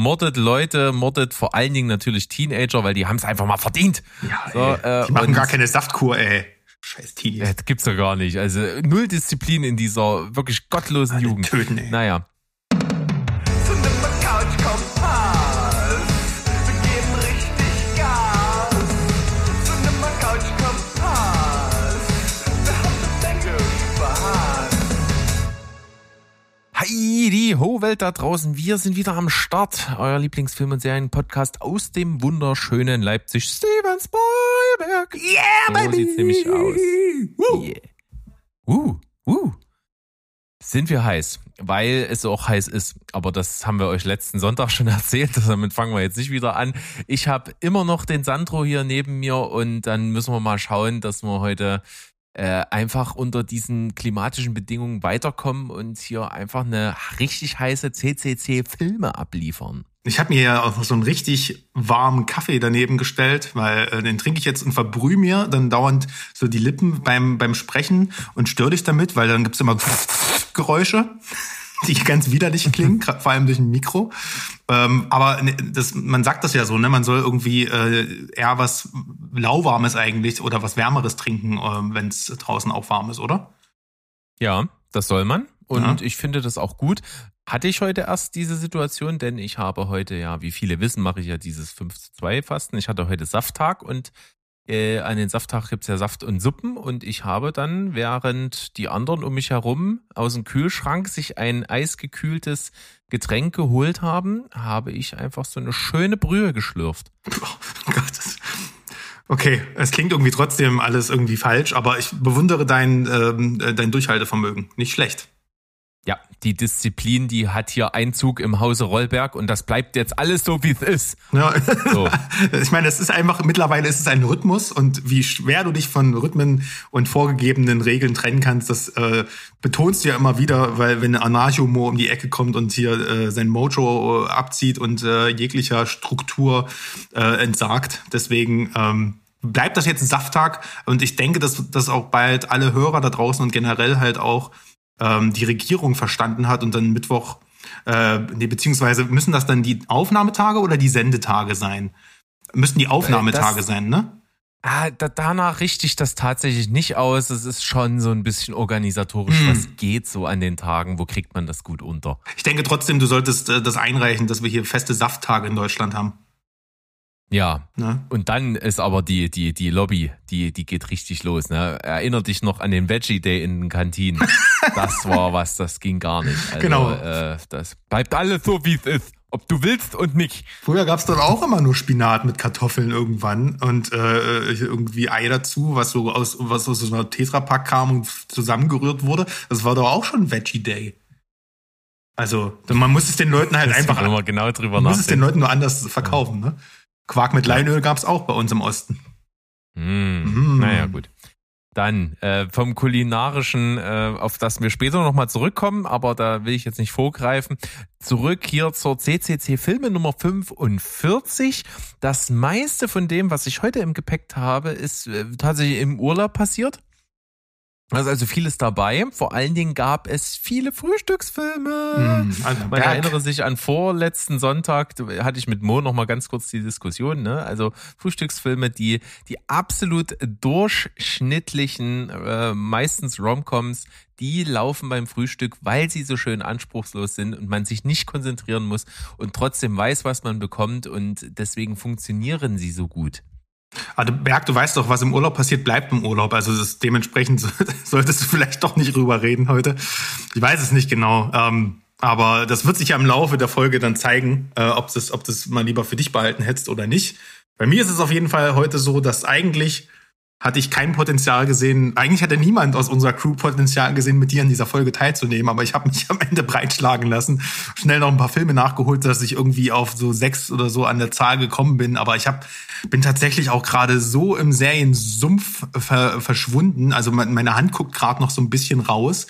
mordet Leute, mordet vor allen Dingen natürlich Teenager, weil die haben es einfach mal verdient. Ja, so, ey, die machen gar keine Saftkur, ey. Scheiß Teenies. Das gibt's doch gar nicht. Also null Disziplin in dieser wirklich gottlosen Alle Jugend. Töten, ey. Naja. Die Ho-Welt da draußen. Wir sind wieder am Start. Euer Lieblingsfilm- und Serienpodcast aus dem wunderschönen Leipzig. Steven Spielberg. Yeah, so baby. sieht's nämlich aus. Woo. Yeah. Uh, uh. Sind wir heiß, weil es auch heiß ist. Aber das haben wir euch letzten Sonntag schon erzählt. Damit fangen wir jetzt nicht wieder an. Ich habe immer noch den Sandro hier neben mir und dann müssen wir mal schauen, dass wir heute äh, einfach unter diesen klimatischen Bedingungen weiterkommen und hier einfach eine richtig heiße CCC-Filme abliefern. Ich habe mir ja auch so einen richtig warmen Kaffee daneben gestellt, weil äh, den trinke ich jetzt und verbrühe mir dann dauernd so die Lippen beim, beim Sprechen und störe dich damit, weil dann gibt's immer Geräusche die ganz widerlich klingen, vor allem durch ein Mikro. Ähm, aber ne, das, man sagt das ja so, ne? Man soll irgendwie äh, eher was lauwarmes eigentlich oder was wärmeres trinken, äh, wenn es draußen auch warm ist, oder? Ja, das soll man. Und ja. ich finde das auch gut. Hatte ich heute erst diese Situation, denn ich habe heute, ja, wie viele wissen, mache ich ja dieses 5 zu 2 Fasten. Ich hatte heute Safttag und äh, an den Safttag gibt's ja Saft und Suppen und ich habe dann, während die anderen um mich herum aus dem Kühlschrank sich ein eisgekühltes Getränk geholt haben, habe ich einfach so eine schöne Brühe geschlürft. Oh Gott. Okay, es klingt irgendwie trotzdem alles irgendwie falsch, aber ich bewundere dein, ähm, äh, dein Durchhaltevermögen. Nicht schlecht. Ja, die Disziplin, die hat hier Einzug im Hause Rollberg und das bleibt jetzt alles so, wie es ist. Ja. So. Ich meine, es ist einfach, mittlerweile ist es ein Rhythmus und wie schwer du dich von Rhythmen und vorgegebenen Regeln trennen kannst, das äh, betonst du ja immer wieder, weil wenn Anarcho-Mo um die Ecke kommt und hier äh, sein Mojo äh, abzieht und äh, jeglicher Struktur äh, entsagt. Deswegen ähm, bleibt das jetzt ein Safttag und ich denke, dass, dass auch bald alle Hörer da draußen und generell halt auch ähm, die Regierung verstanden hat und dann Mittwoch, äh, nee, beziehungsweise müssen das dann die Aufnahmetage oder die Sendetage sein? Müssen die Aufnahmetage das, sein, ne? Ah, da, danach richte ich das tatsächlich nicht aus. Es ist schon so ein bisschen organisatorisch, hm. was geht so an den Tagen, wo kriegt man das gut unter? Ich denke trotzdem, du solltest äh, das einreichen, dass wir hier feste Safttage in Deutschland haben. Ja. Ne? Und dann ist aber die, die, die Lobby, die, die geht richtig los. Ne? Erinnert dich noch an den Veggie Day in den Kantinen. das war was, das ging gar nicht. Also, genau. Äh, das bleibt alles so, wie es ist. Ob du willst und nicht. Früher gab's dann auch immer nur Spinat mit Kartoffeln irgendwann und äh, irgendwie Ei dazu, was so aus was aus so einer Tetrapack kam und zusammengerührt wurde. Das war doch auch schon Veggie Day. Also man muss es den Leuten halt das einfach genau drüber man muss es den Leuten nur anders verkaufen. Ne? Quark mit Leinöl gab es auch bei uns im Osten. Mm, mm. Naja, gut. Dann äh, vom kulinarischen, äh, auf das wir später nochmal zurückkommen, aber da will ich jetzt nicht vorgreifen. Zurück hier zur CCC Filme Nummer 45. Das meiste von dem, was ich heute im Gepäck habe, ist äh, tatsächlich im Urlaub passiert. Also, also vieles dabei. Vor allen Dingen gab es viele Frühstücksfilme. Mm, also Man erinnere sich an vorletzten Sonntag, hatte ich mit Mo noch mal ganz kurz die Diskussion. Ne? Also Frühstücksfilme, die die absolut durchschnittlichen, äh, meistens Romcoms, die laufen beim Frühstück, weil sie so schön anspruchslos sind und man sich nicht konzentrieren muss und trotzdem weiß, was man bekommt und deswegen funktionieren sie so gut. Also Berg, du weißt doch, was im Urlaub passiert, bleibt im Urlaub. Also dementsprechend solltest du vielleicht doch nicht drüber reden heute. Ich weiß es nicht genau. Ähm, aber das wird sich ja im Laufe der Folge dann zeigen, äh, ob das, ob das mal lieber für dich behalten hättest oder nicht. Bei mir ist es auf jeden Fall heute so, dass eigentlich hatte ich kein Potenzial gesehen. Eigentlich hatte niemand aus unserer Crew Potenzial gesehen, mit dir in dieser Folge teilzunehmen. Aber ich habe mich am Ende breitschlagen lassen, schnell noch ein paar Filme nachgeholt, dass ich irgendwie auf so sechs oder so an der Zahl gekommen bin. Aber ich hab, bin tatsächlich auch gerade so im Seriensumpf ver verschwunden. Also meine Hand guckt gerade noch so ein bisschen raus.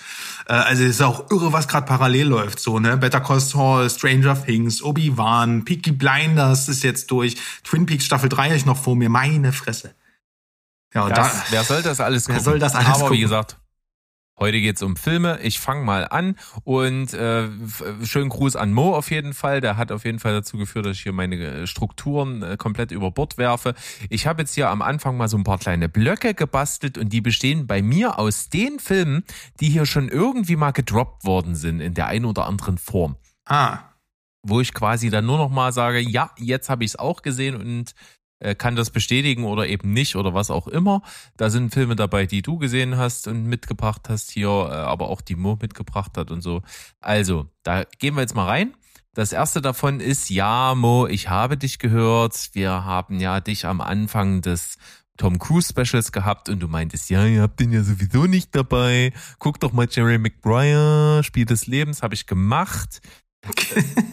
Äh, also es ist auch irre, was gerade parallel läuft. So ne, Better Call Saul, Stranger Things, Obi Wan, Peaky Blinders ist jetzt durch, Twin Peaks Staffel 3 habe ich noch vor mir. Meine Fresse. Ja, und das, da, wer soll das alles gucken? Wer soll das alles Aber gucken? wie gesagt, Heute geht's um Filme. Ich fange mal an und äh, schönen Gruß an Mo auf jeden Fall. Der hat auf jeden Fall dazu geführt, dass ich hier meine äh, Strukturen äh, komplett über Bord werfe. Ich habe jetzt hier am Anfang mal so ein paar kleine Blöcke gebastelt und die bestehen bei mir aus den Filmen, die hier schon irgendwie mal gedroppt worden sind in der einen oder anderen Form. Ah. Wo ich quasi dann nur noch mal sage, ja, jetzt habe ich es auch gesehen und kann das bestätigen oder eben nicht oder was auch immer. Da sind Filme dabei, die du gesehen hast und mitgebracht hast hier, äh, aber auch die Mo mitgebracht hat und so. Also, da gehen wir jetzt mal rein. Das erste davon ist, ja, Mo, ich habe dich gehört. Wir haben ja dich am Anfang des Tom Cruise Specials gehabt und du meintest, ja, ihr habt den ja sowieso nicht dabei. Guck doch mal Jerry Maguire, Spiel des Lebens, habe ich gemacht.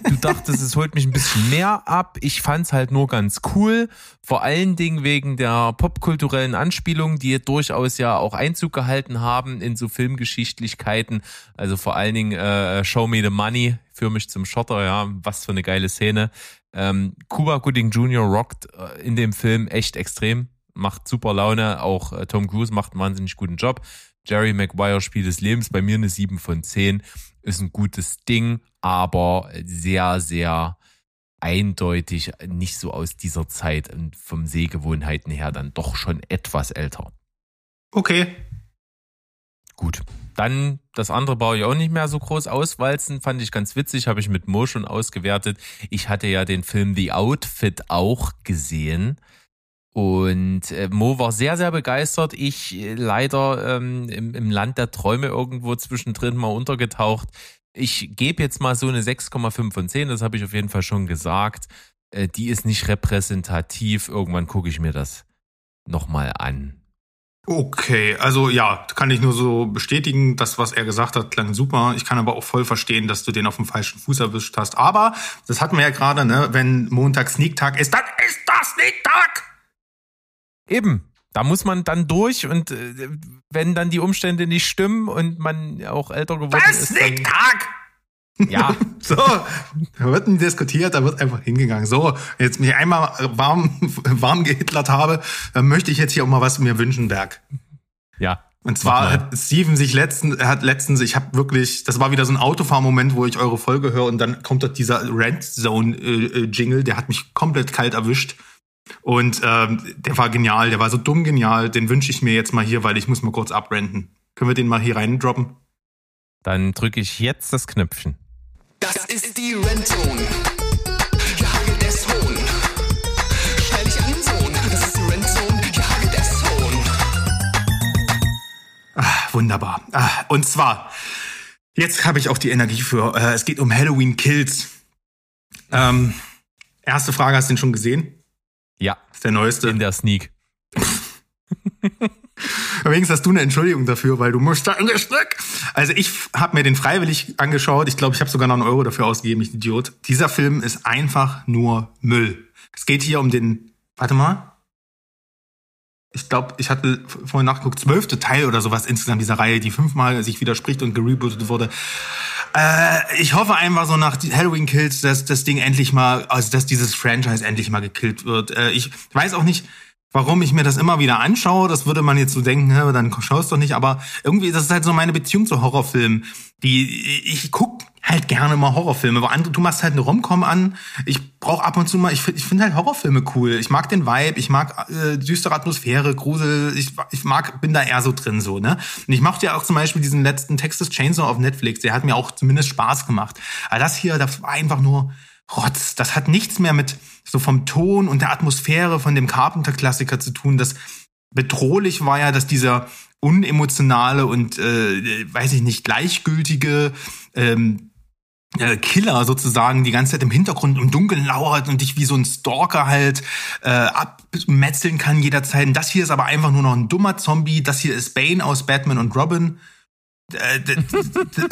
Du dachtest, es holt mich ein bisschen mehr ab. Ich fand's halt nur ganz cool. Vor allen Dingen wegen der popkulturellen Anspielungen, die durchaus ja auch Einzug gehalten haben in so Filmgeschichtlichkeiten. Also vor allen Dingen äh, Show Me the Money, für mich zum Schotter, ja, was für eine geile Szene. Ähm, Cuba Gooding Jr. rockt äh, in dem Film echt extrem, macht super Laune. Auch äh, Tom Cruise macht einen wahnsinnig guten Job. Jerry Maguire Spiel des Lebens, bei mir eine 7 von 10, ist ein gutes Ding aber sehr, sehr eindeutig nicht so aus dieser Zeit und vom Sehgewohnheiten her dann doch schon etwas älter. Okay. Gut. Dann das andere baue ich auch nicht mehr so groß auswalzen, fand ich ganz witzig, habe ich mit Mo schon ausgewertet. Ich hatte ja den Film The Outfit auch gesehen. Und äh, Mo war sehr, sehr begeistert. Ich äh, leider ähm, im, im Land der Träume irgendwo zwischendrin mal untergetaucht ich gebe jetzt mal so eine 6,5 von 10, das habe ich auf jeden Fall schon gesagt. Äh, die ist nicht repräsentativ. Irgendwann gucke ich mir das nochmal an. Okay, also ja, kann ich nur so bestätigen, das, was er gesagt hat, klang super. Ich kann aber auch voll verstehen, dass du den auf dem falschen Fuß erwischt hast. Aber, das hatten wir ja gerade, ne, wenn Montag Sneak-Tag ist, dann ist das Sneak-Tag! Eben da muss man dann durch und äh, wenn dann die Umstände nicht stimmen und man auch älter geworden das ist. Liegt Tag! Ja. so, da wird nicht diskutiert, da wird einfach hingegangen. So, jetzt mich einmal warm, warm gehitlert habe, dann möchte ich jetzt hier auch mal was mir wünschen, Berg. Ja. Und zwar hat Steven sich letzten, hat letztens, ich habe wirklich, das war wieder so ein Autofahrmoment, wo ich eure Folge höre und dann kommt dort dieser Rent Zone äh, äh, Jingle, der hat mich komplett kalt erwischt. Und ähm, der war genial, der war so dumm genial. Den wünsche ich mir jetzt mal hier, weil ich muss mal kurz abrenten. Können wir den mal hier rein droppen? Dann drücke ich jetzt das Knöpfchen. Das ist die Rentzone. Jage des Hohn. Stell dich an, Sohn. Das ist die Rentzone. Hohn. Ah, wunderbar. Ah, und zwar, jetzt habe ich auch die Energie für. Äh, es geht um Halloween Kills. Ähm, erste Frage, hast du den schon gesehen? Ja. ist der neueste. In der Sneak. Übrigens hast du eine Entschuldigung dafür, weil du musst da in der Sneak. Also ich habe mir den freiwillig angeschaut. Ich glaube, ich habe sogar noch einen Euro dafür ausgegeben, ich Idiot. Dieser Film ist einfach nur Müll. Es geht hier um den, warte mal. Ich glaube, ich hatte vorhin nachgeguckt, zwölfte Teil oder sowas insgesamt dieser Reihe, die fünfmal sich widerspricht und gerebootet wurde. Äh, ich hoffe einfach so nach Halloween Kills, dass das Ding endlich mal, also dass dieses Franchise endlich mal gekillt wird. Äh, ich weiß auch nicht, warum ich mir das immer wieder anschaue. Das würde man jetzt so denken, dann schaust doch nicht. Aber irgendwie, das ist halt so meine Beziehung zu Horrorfilmen. Die ich guck halt gerne mal Horrorfilme. Aber andere, du machst halt eine Romcom an. Ich brauche ab und zu mal, ich finde ich find halt Horrorfilme cool. Ich mag den Vibe, ich mag äh, düstere Atmosphäre, Grusel. Ich, ich mag, bin da eher so drin so, ne? Und ich mochte ja auch zum Beispiel diesen letzten Texas Chainsaw auf Netflix. Der hat mir auch zumindest Spaß gemacht. Aber das hier, das war einfach nur Rotz. Das hat nichts mehr mit so vom Ton und der Atmosphäre von dem Carpenter-Klassiker zu tun. Das bedrohlich war ja, dass dieser unemotionale und äh, weiß ich nicht gleichgültige ähm, äh, Killer sozusagen die ganze Zeit im Hintergrund im Dunkeln lauert und dich wie so ein Stalker halt äh, abmetzeln kann jederzeit. Und das hier ist aber einfach nur noch ein dummer Zombie. Das hier ist Bane aus Batman und Robin. Äh,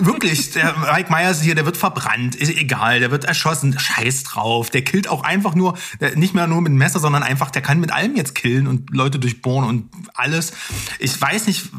wirklich, der Mike Myers hier, der wird verbrannt, ist egal, der wird erschossen, scheiß drauf. Der killt auch einfach nur, nicht mehr nur mit dem Messer, sondern einfach, der kann mit allem jetzt killen und Leute durchbohren und alles. Ich weiß nicht,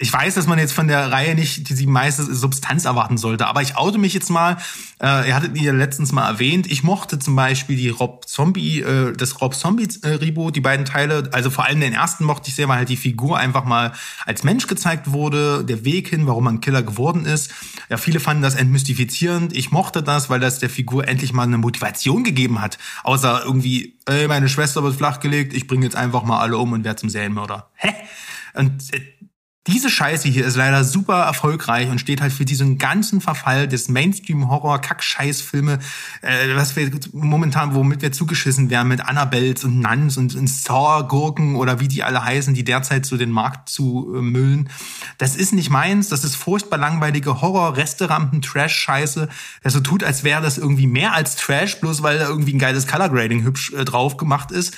ich weiß, dass man jetzt von der Reihe nicht die, die meiste Substanz erwarten sollte, aber ich oute mich jetzt mal. Äh, ihr hattet ihr letztens mal erwähnt. Ich mochte zum Beispiel die Rob Zombie, äh, das Rob Zombie äh, die beiden Teile. Also vor allem den ersten mochte ich sehr, weil halt die Figur einfach mal als Mensch gezeigt wurde, der Weg hin, warum man Killer geworden ist. Ja, viele fanden das entmystifizierend. Ich mochte das, weil das der Figur endlich mal eine Motivation gegeben hat, außer irgendwie, ey, meine Schwester wird flachgelegt, ich bringe jetzt einfach mal alle um und werde zum Serienmörder. Hä? Und äh, diese Scheiße hier ist leider super erfolgreich und steht halt für diesen ganzen Verfall des Mainstream-Horror-Kack-Scheiß-Filme, äh, was wir momentan, womit wir zugeschissen werden, mit Annabelles und Nuns und, und Saw-Gurken oder wie die alle heißen, die derzeit so den Markt zu äh, müllen. Das ist nicht meins, das ist furchtbar langweilige Horror-Resterampen-Trash-Scheiße, der so tut, als wäre das irgendwie mehr als Trash, bloß weil da irgendwie ein geiles Color-Grading hübsch äh, drauf gemacht ist.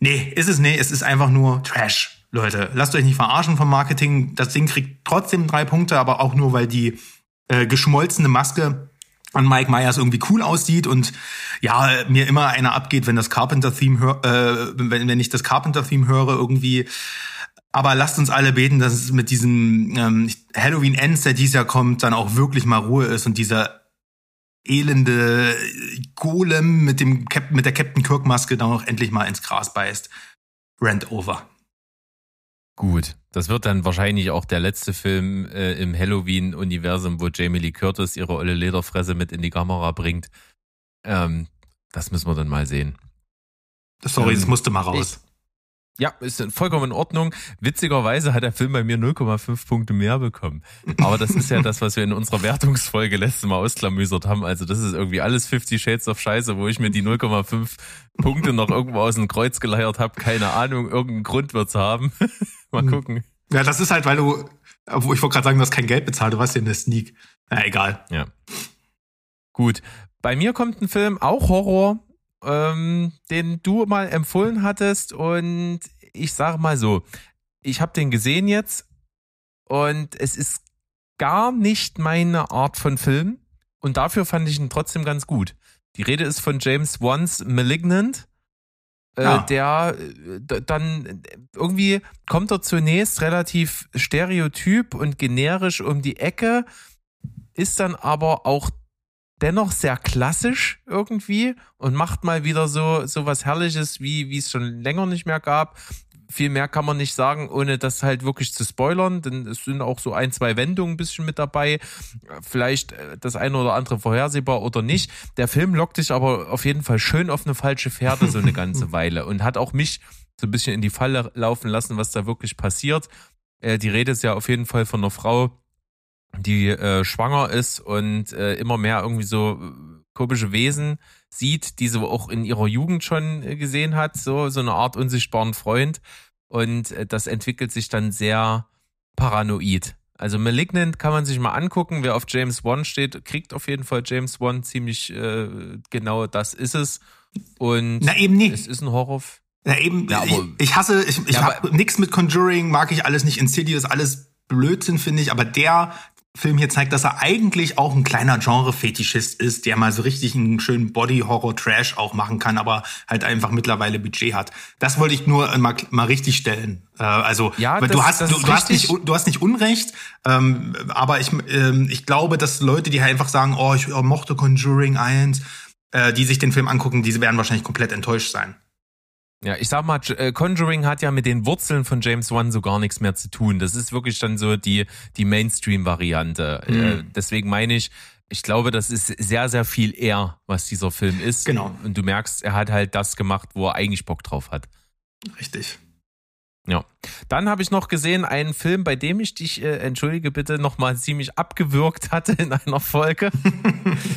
Nee, ist es nee, es ist einfach nur Trash. Leute, lasst euch nicht verarschen vom Marketing. Das Ding kriegt trotzdem drei Punkte, aber auch nur, weil die äh, geschmolzene Maske an Mike Myers irgendwie cool aussieht und ja, mir immer einer abgeht, wenn das Carpenter-Theme äh, wenn, wenn ich das Carpenter-Theme höre irgendwie. Aber lasst uns alle beten, dass es mit diesem ähm, Halloween Ends, der dieses Jahr kommt, dann auch wirklich mal Ruhe ist und dieser elende Golem mit dem Cap mit der Captain Kirk Maske dann auch endlich mal ins Gras beißt. Rant over. Gut, das wird dann wahrscheinlich auch der letzte Film äh, im Halloween-Universum, wo Jamie Lee Curtis ihre olle Lederfresse mit in die Kamera bringt. Ähm, das müssen wir dann mal sehen. Sorry, ähm, es musste mal raus. Ja, ist vollkommen in Ordnung. Witzigerweise hat der Film bei mir 0,5 Punkte mehr bekommen. Aber das ist ja das, was wir in unserer Wertungsfolge letztes Mal ausklamüsert haben. Also das ist irgendwie alles 50 Shades of Scheiße, wo ich mir die 0,5 Punkte noch irgendwo aus dem Kreuz geleiert habe. Keine Ahnung, irgendeinen Grund wird's haben. Mal hm. gucken. Ja, das ist halt, weil du, wo ich wollte gerade sagen, du hast kein Geld bezahlt, du warst ja in der Sneak. Na, egal. Ja. Gut. Bei mir kommt ein Film, auch Horror, ähm, den du mal empfohlen hattest und ich sage mal so, ich habe den gesehen jetzt und es ist gar nicht meine Art von Film und dafür fand ich ihn trotzdem ganz gut. Die Rede ist von James Wan's Malignant. Äh, ja. Der äh, dann irgendwie kommt er zunächst relativ stereotyp und generisch um die Ecke, ist dann aber auch dennoch sehr klassisch irgendwie und macht mal wieder so, so was Herrliches, wie, wie es schon länger nicht mehr gab. Viel mehr kann man nicht sagen, ohne das halt wirklich zu spoilern, denn es sind auch so ein, zwei Wendungen ein bisschen mit dabei. Vielleicht äh, das eine oder andere vorhersehbar oder nicht. Der Film lockt dich aber auf jeden Fall schön auf eine falsche Pferde so eine ganze Weile und hat auch mich so ein bisschen in die Falle laufen lassen, was da wirklich passiert. Äh, die Rede ist ja auf jeden Fall von einer Frau, die äh, schwanger ist und äh, immer mehr irgendwie so äh, komische Wesen sieht, die sie auch in ihrer Jugend schon äh, gesehen hat, so so eine Art unsichtbaren Freund und äh, das entwickelt sich dann sehr paranoid. Also Malignant kann man sich mal angucken, wer auf James Wan steht, kriegt auf jeden Fall James Wan ziemlich äh, genau das ist es und Na eben nicht. es ist ein Horror. Na eben, ja, ich, ich hasse, ich, ich ja, habe nichts mit Conjuring, mag ich alles nicht, Insidious, alles Blödsinn finde ich, aber der Film hier zeigt, dass er eigentlich auch ein kleiner Genre-Fetischist ist, der mal so richtig einen schönen Body-Horror-Trash auch machen kann, aber halt einfach mittlerweile Budget hat. Das wollte ich nur mal, mal richtig stellen. Äh, also ja, das, du hast du, du hast nicht du hast nicht Unrecht, ähm, aber ich ähm, ich glaube, dass Leute, die halt einfach sagen, oh, ich mochte Conjuring 1, äh, die sich den Film angucken, diese werden wahrscheinlich komplett enttäuscht sein. Ja, ich sag mal, äh, Conjuring hat ja mit den Wurzeln von James Wan so gar nichts mehr zu tun. Das ist wirklich dann so die, die Mainstream-Variante. Äh, mhm. deswegen meine ich, ich glaube, das ist sehr, sehr viel eher, was dieser Film ist. Genau. Und du merkst, er hat halt das gemacht, wo er eigentlich Bock drauf hat. Richtig. Ja. Dann habe ich noch gesehen einen Film, bei dem ich dich, äh, entschuldige bitte, nochmal ziemlich abgewürgt hatte in einer Folge.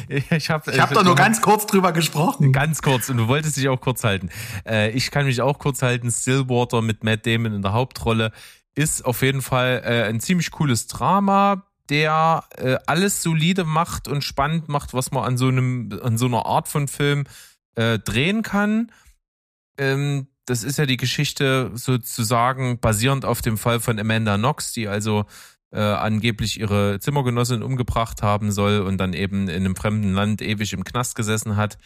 ich habe ich hab doch nur ganz kurz drüber gesprochen. Ganz kurz und du wolltest dich auch kurz halten. Äh, ich kann mich auch kurz halten. Stillwater mit Matt Damon in der Hauptrolle ist auf jeden Fall äh, ein ziemlich cooles Drama, der äh, alles solide macht und spannend macht, was man an so einem, an so einer Art von Film äh, drehen kann. Ähm, das ist ja die Geschichte sozusagen basierend auf dem Fall von Amanda Knox, die also äh, angeblich ihre Zimmergenossin umgebracht haben soll und dann eben in einem fremden Land ewig im Knast gesessen hat.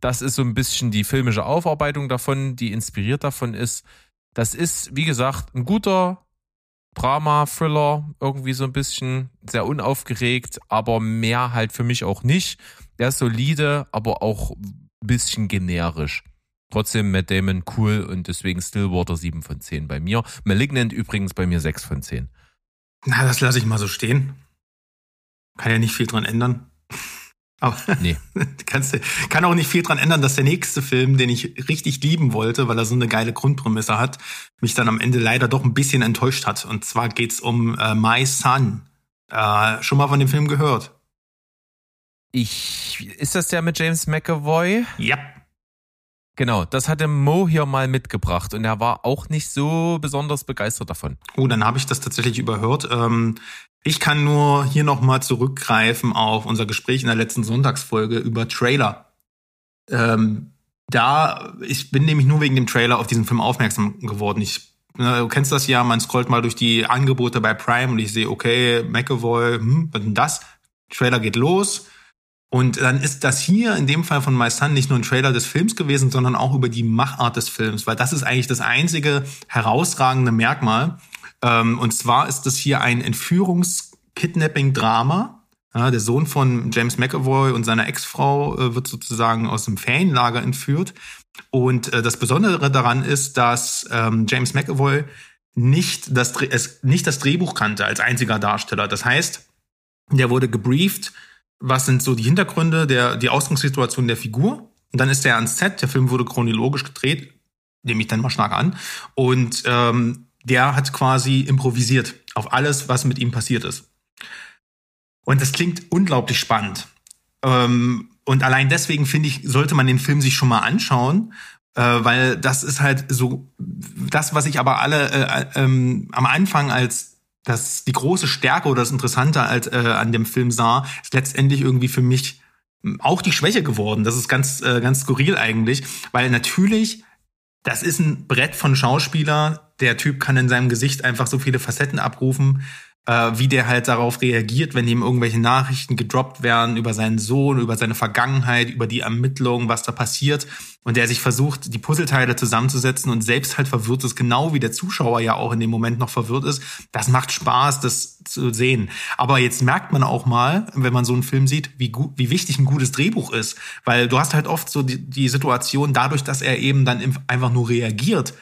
Das ist so ein bisschen die filmische Aufarbeitung davon, die inspiriert davon ist. Das ist, wie gesagt, ein guter Drama, Thriller, irgendwie so ein bisschen sehr unaufgeregt, aber mehr halt für mich auch nicht. Der ist solide, aber auch ein bisschen generisch. Trotzdem Matt Damon cool und deswegen Stillwater 7 von 10 bei mir. Malignant übrigens bei mir 6 von 10. Na, das lasse ich mal so stehen. Kann ja nicht viel dran ändern. Aber Nee. kannst, kann auch nicht viel dran ändern, dass der nächste Film, den ich richtig lieben wollte, weil er so eine geile Grundprämisse hat, mich dann am Ende leider doch ein bisschen enttäuscht hat. Und zwar geht's um äh, My Son. Äh, schon mal von dem Film gehört? Ich, ist das der mit James McAvoy? Ja. Genau, das hatte Mo hier mal mitgebracht und er war auch nicht so besonders begeistert davon. Oh, dann habe ich das tatsächlich überhört. Ähm, ich kann nur hier nochmal zurückgreifen auf unser Gespräch in der letzten Sonntagsfolge über Trailer. Ähm, da, ich bin nämlich nur wegen dem Trailer auf diesen Film aufmerksam geworden. Ich, ne, du kennst das ja, man scrollt mal durch die Angebote bei Prime und ich sehe, okay, McAvoy, hm, was denn das? Trailer geht los. Und dann ist das hier in dem Fall von My Son nicht nur ein Trailer des Films gewesen, sondern auch über die Machart des Films, weil das ist eigentlich das einzige herausragende Merkmal. Ähm, und zwar ist das hier ein Entführungs-Kidnapping-Drama. Der Sohn von James McAvoy und seiner Ex-Frau äh, wird sozusagen aus dem Ferienlager entführt. Und äh, das Besondere daran ist, dass ähm, James McAvoy nicht das, nicht das Drehbuch kannte als einziger Darsteller. Das heißt, der wurde gebrieft, was sind so die Hintergründe, der, die Ausgangssituation der Figur. Und dann ist er ans Set, der Film wurde chronologisch gedreht, nehme ich dann mal stark an. Und ähm, der hat quasi improvisiert auf alles, was mit ihm passiert ist. Und das klingt unglaublich spannend. Ähm, und allein deswegen finde ich, sollte man den Film sich schon mal anschauen, äh, weil das ist halt so das, was ich aber alle äh, ähm, am Anfang als das die große Stärke oder das Interessante als, äh, an dem Film sah, ist letztendlich irgendwie für mich auch die Schwäche geworden. Das ist ganz äh, ganz skurril eigentlich, weil natürlich das ist ein Brett von Schauspieler. Der Typ kann in seinem Gesicht einfach so viele Facetten abrufen, äh, wie der halt darauf reagiert, wenn ihm irgendwelche Nachrichten gedroppt werden über seinen Sohn, über seine Vergangenheit, über die Ermittlungen, was da passiert. Und der sich versucht, die Puzzleteile zusammenzusetzen und selbst halt verwirrt ist, genau wie der Zuschauer ja auch in dem Moment noch verwirrt ist. Das macht Spaß, das zu sehen. Aber jetzt merkt man auch mal, wenn man so einen Film sieht, wie, gut, wie wichtig ein gutes Drehbuch ist. Weil du hast halt oft so die, die Situation, dadurch, dass er eben dann einfach nur reagiert,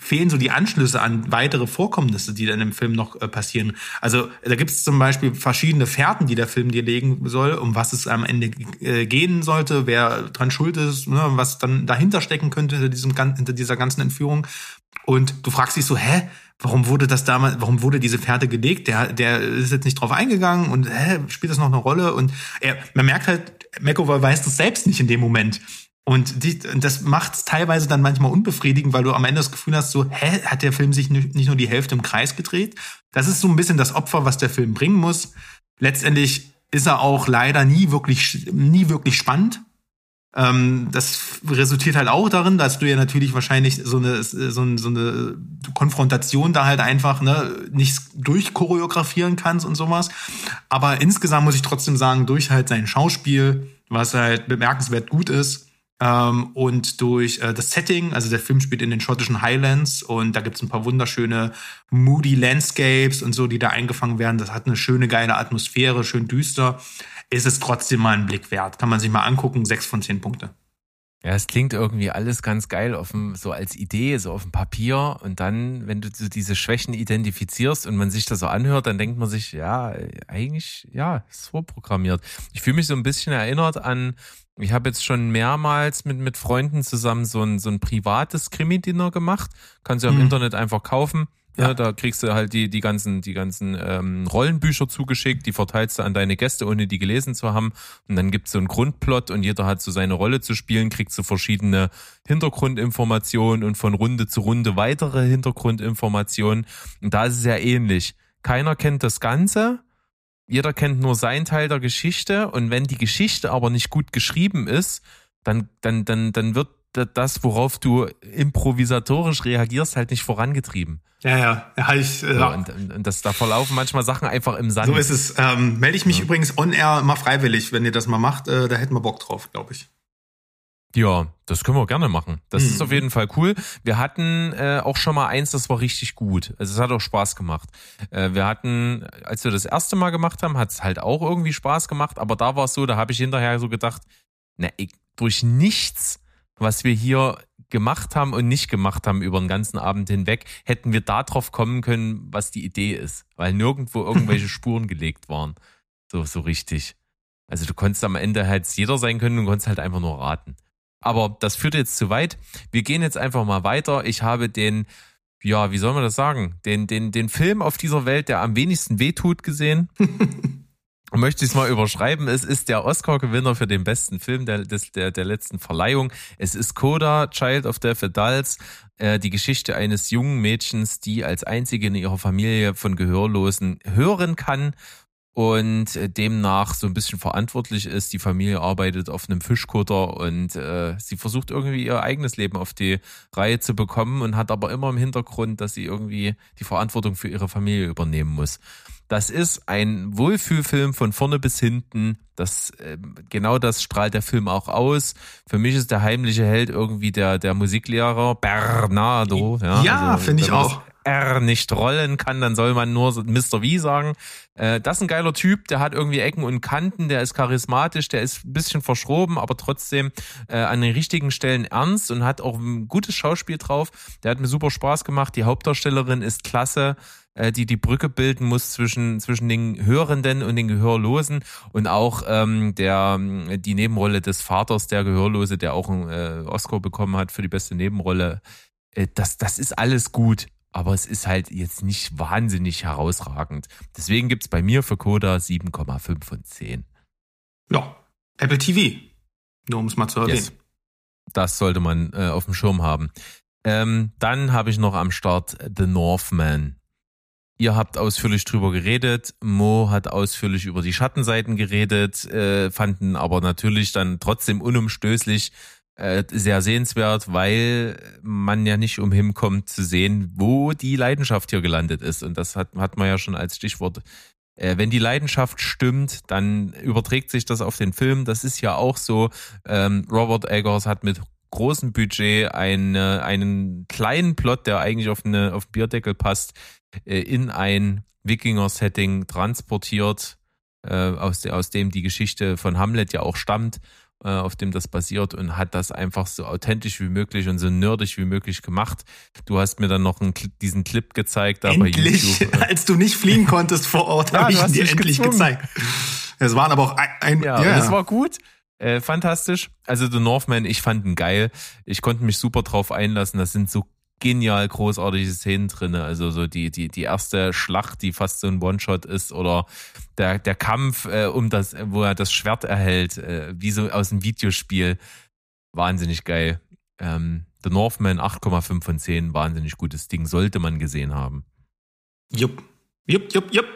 fehlen so die Anschlüsse an weitere Vorkommnisse, die dann im Film noch äh, passieren. Also da gibt es zum Beispiel verschiedene Fährten, die der Film dir legen soll, um was es am Ende äh, gehen sollte, wer dran schuld ist, ne, was dann dahinter stecken könnte hinter, diesem, hinter dieser ganzen Entführung. Und du fragst dich so, hä, warum wurde das damals, warum wurde diese Fährte gelegt? Der, der ist jetzt nicht drauf eingegangen und hä, spielt das noch eine Rolle? Und er, man merkt halt, McAvoy weiß das selbst nicht in dem Moment. Und die, das macht es teilweise dann manchmal unbefriedigend, weil du am Ende das Gefühl hast, so, hä, hat der Film sich nicht nicht nur die Hälfte im Kreis gedreht? Das ist so ein bisschen das Opfer, was der Film bringen muss. Letztendlich ist er auch leider nie wirklich, nie wirklich spannend. Ähm, das resultiert halt auch darin, dass du ja natürlich wahrscheinlich so eine, so, eine, so eine Konfrontation da halt einfach ne, nicht durchchoreografieren kannst und sowas. Aber insgesamt muss ich trotzdem sagen, durch halt sein Schauspiel, was halt bemerkenswert gut ist, ähm, und durch äh, das Setting, also der Film spielt in den schottischen Highlands und da gibt's ein paar wunderschöne moody Landscapes und so, die da eingefangen werden. Das hat eine schöne, geile Atmosphäre, schön düster. Ist es trotzdem mal ein Blick wert. Kann man sich mal angucken, sechs von zehn Punkte. Ja, es klingt irgendwie alles ganz geil auf dem, so als Idee, so auf dem Papier. Und dann, wenn du so diese Schwächen identifizierst und man sich das so anhört, dann denkt man sich, ja, eigentlich, ja, ist vorprogrammiert. Ich fühle mich so ein bisschen erinnert an, ich habe jetzt schon mehrmals mit, mit Freunden zusammen so ein, so ein privates Krimi-Dinner gemacht. Kannst du ja im Mhm. Internet einfach kaufen. Ja. Ja. da kriegst du halt die, die ganzen, die ganzen ähm, Rollenbücher zugeschickt, die verteilst du an deine Gäste, ohne die gelesen zu haben. Und dann gibt's so einen Grundplot und jeder hat so seine Rolle zu spielen, kriegt so verschiedene Hintergrundinformationen und von Runde zu Runde weitere Hintergrundinformationen. Und da ist es ja ähnlich. Keiner kennt das Ganze, jeder kennt nur seinen Teil der Geschichte und wenn die Geschichte aber nicht gut geschrieben ist, dann, dann, dann, dann wird das, worauf du improvisatorisch reagierst, halt nicht vorangetrieben. Ja, ja, ja, ich, äh, So, und, und, und das, da verlaufen manchmal Sachen einfach im Sand. so ist es. Ähm, melde ich mich übrigens on air mal freiwillig, wenn ihr das mal macht. Äh, da hätten wir Bock drauf, glaube ich. Ja, das können wir gerne machen. Das Mhm. ist auf jeden Fall cool. Wir hatten äh, auch schon mal eins, das war richtig gut. Also es hat auch Spaß gemacht. Äh, wir hatten, als wir das erste Mal gemacht haben, hat es halt auch irgendwie Spaß gemacht, aber da war es so, da habe ich hinterher so gedacht, na, ich, durch nichts, was wir hier gemacht haben und nicht gemacht haben über den ganzen Abend hinweg, hätten wir da drauf kommen können, was die Idee ist. Weil nirgendwo irgendwelche Spuren gelegt waren. So, so richtig. Also du konntest am Ende halt jeder sein können und konntest halt einfach nur raten. Aber das führt jetzt zu weit. Wir gehen jetzt einfach mal weiter. Ich habe den, ja, wie soll man das sagen? Den, den, den Film auf dieser Welt, der am wenigsten wehtut, gesehen. Möchte ich es mal überschreiben. Es ist der Oscar-Gewinner für den besten Film der, des, der, der letzten Verleihung. Es ist Coda, Child of Deaf Adults, äh, die Geschichte eines jungen Mädchens, die als einzige in ihrer Familie von Gehörlosen hören kann und äh, demnach so ein bisschen verantwortlich ist. Die Familie arbeitet auf einem Fischkutter und äh, sie versucht irgendwie ihr eigenes Leben auf die Reihe zu bekommen und hat aber immer im Hintergrund, dass sie irgendwie die Verantwortung für ihre Familie übernehmen muss. Das ist ein Wohlfühlfilm von vorne bis hinten. Das äh, genau das strahlt der Film auch aus. Für mich ist der heimliche Held irgendwie der der Musiklehrer Bernardo. Ja, Ja, also, finde ich auch. R nicht rollen kann, dann soll man nur Mr. V sagen. Äh, das ist ein geiler Typ, der hat irgendwie Ecken und Kanten, der ist charismatisch, der ist ein bisschen verschroben, aber trotzdem äh, an den richtigen Stellen ernst und hat auch ein gutes Schauspiel drauf. Der hat mir super Spaß gemacht. Die Hauptdarstellerin ist klasse, äh, die die Brücke bilden muss zwischen zwischen den Hörenden und den Gehörlosen und auch ähm, der die Nebenrolle des Vaters der Gehörlose, der auch einen äh, Oscar bekommen hat für die beste Nebenrolle. Äh, das das ist alles gut aber es ist halt jetzt nicht wahnsinnig herausragend. Deswegen gibt's bei mir für Coda 7,5 von 10. Ja, Apple TV. Nur um es mal zu erwähnen. Yes. Das sollte man äh, auf dem Schirm haben. Ähm, dann habe ich noch am Start The Northman. Ihr habt ausführlich drüber geredet. Mo hat ausführlich über die Schattenseiten geredet, äh, fanden aber natürlich dann trotzdem unumstößlich sehr sehenswert, weil man ja nicht umhin kommt zu sehen, wo die Leidenschaft hier gelandet ist. Und das hat, hat man ja schon als Stichwort. Äh, wenn die Leidenschaft stimmt, dann überträgt sich das auf den Film. Das ist ja auch so. Ähm, Robert Eggers hat mit großem Budget eine, einen kleinen Plot, der eigentlich auf, eine, auf Bierdeckel passt, äh, in ein Wikinger-Setting transportiert, äh, aus, dem die Geschichte von Hamlet ja auch stammt äh, auf dem das basiert und hat das einfach so authentisch wie möglich und so nerdig wie möglich gemacht. Du hast mir dann noch einen, diesen Clip gezeigt, da Endlich, äh, als du nicht fliehen konntest vor Ort, Ja, habe ich ihn dir endlich gezwungen. gezeigt. Es waren aber auch ein, ein Ja, und das war gut. Äh, fantastisch. Also The Northman, ich fand ihn geil. Ich konnte mich super drauf einlassen. Das sind so genial großartige Szenen drinne. Also so die, die, die erste Schlacht, die fast so ein One-Shot ist oder der, der Kampf, äh, um das, wo er das Schwert erhält, äh, wie so aus einem Videospiel. Wahnsinnig geil. Ähm, The Northman 8,5 von 10, wahnsinnig gutes Ding, sollte man gesehen haben. Jupp, jupp, jupp, jupp.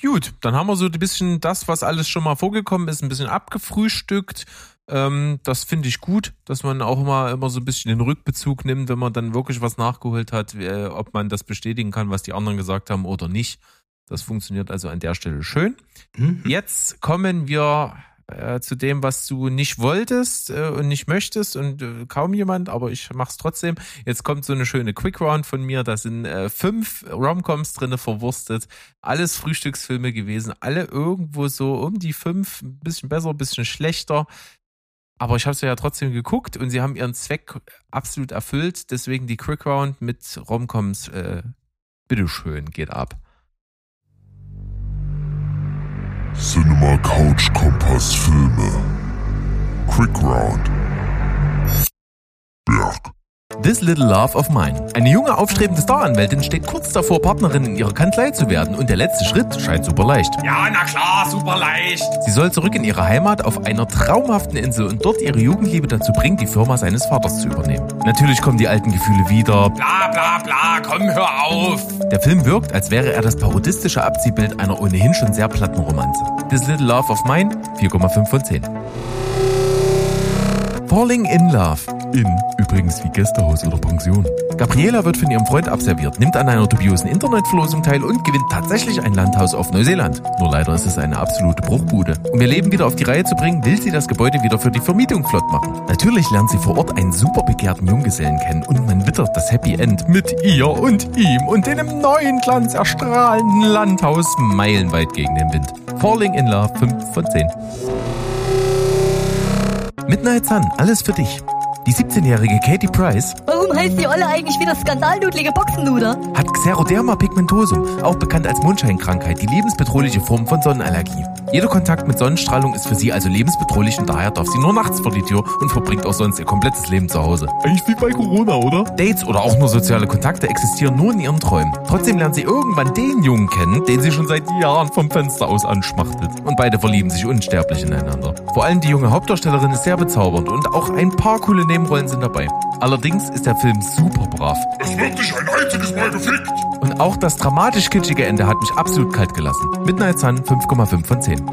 Gut, dann haben wir so ein bisschen das, was alles schon mal vorgekommen ist, ein bisschen abgefrühstückt. Ähm, das finde ich gut, dass man auch immer, immer so ein bisschen den Rückbezug nimmt, wenn man dann wirklich was nachgeholt hat, äh, ob man das bestätigen kann, was die anderen gesagt haben oder nicht. Das funktioniert also an der Stelle schön. Mhm. Jetzt kommen wir äh, zu dem, was du nicht wolltest äh, und nicht möchtest und äh, kaum jemand, aber ich mach's trotzdem. Jetzt kommt so eine schöne Quick Round von mir. Da sind äh, fünf Romcoms drinne verwurstet. Alles Frühstücksfilme gewesen, alle irgendwo so um die fünf, ein bisschen besser, ein bisschen schlechter. Aber ich habe sie ja trotzdem geguckt und sie haben ihren Zweck absolut erfüllt. Deswegen die Quick Round mit Romcoms. Äh, bitteschön, geht ab. Cinema Couch Kompass Filme. Quick Round. Berg. This Little Love of Mine. Eine junge, aufstrebende Staranwältin steht kurz davor, Partnerin in ihrer Kanzlei zu werden und der letzte Schritt scheint super leicht. Ja, na klar, super leicht. Sie soll zurück in ihre Heimat auf einer traumhaften Insel und dort ihre Jugendliebe dazu bringen, die Firma seines Vaters zu übernehmen. Natürlich kommen die alten Gefühle wieder. Bla bla bla, komm, hör auf. Der Film wirkt, als wäre er das parodistische Abziehbild einer ohnehin schon sehr platten Romanze. This Little Love of Mine, 4,5 von 10. Falling in Love. In, übrigens wie Gästehaus oder Pension. Gabriela wird von ihrem Freund abserviert, nimmt an einer dubiosen Internetverlosung teil und gewinnt tatsächlich ein Landhaus auf Neuseeland. Nur leider ist es eine absolute Bruchbude. Um ihr Leben wieder auf die Reihe zu bringen, will sie das Gebäude wieder für die Vermietung flott machen. Natürlich lernt sie vor Ort einen super begehrten Junggesellen kennen und man wittert das Happy End mit ihr und ihm und in einem neuen Glanz erstrahlenden Landhaus meilenweit gegen den Wind. Falling in Love 5 von 10. Midnight Sun, alles für dich. Die 17-jährige Katie Price Warum heißt die Olle eigentlich wieder skandalnudlige Boxenluder? hat Xeroderma pigmentosum, auch bekannt als Mondscheinkrankheit, die lebensbedrohliche Form von Sonnenallergie. Jeder Kontakt mit Sonnenstrahlung ist für sie also lebensbedrohlich und daher darf sie nur nachts vor die Tür und verbringt auch sonst ihr komplettes Leben zu Hause. Eigentlich wie bei Corona, oder? Dates oder auch nur soziale Kontakte existieren nur in ihren Träumen. Trotzdem lernt sie irgendwann den Jungen kennen, den sie schon seit Jahren vom Fenster aus anschmachtet. Und beide verlieben sich unsterblich ineinander. Vor allem die junge Hauptdarstellerin ist sehr bezaubernd und auch ein paar coole Nebenrollen sind dabei. Allerdings ist der Film super brav. Es wird nicht ein einziges Mal gefickt. Und auch das dramatisch kitschige Ende hat mich absolut kalt gelassen. Midnight Sun 5,5 von 10.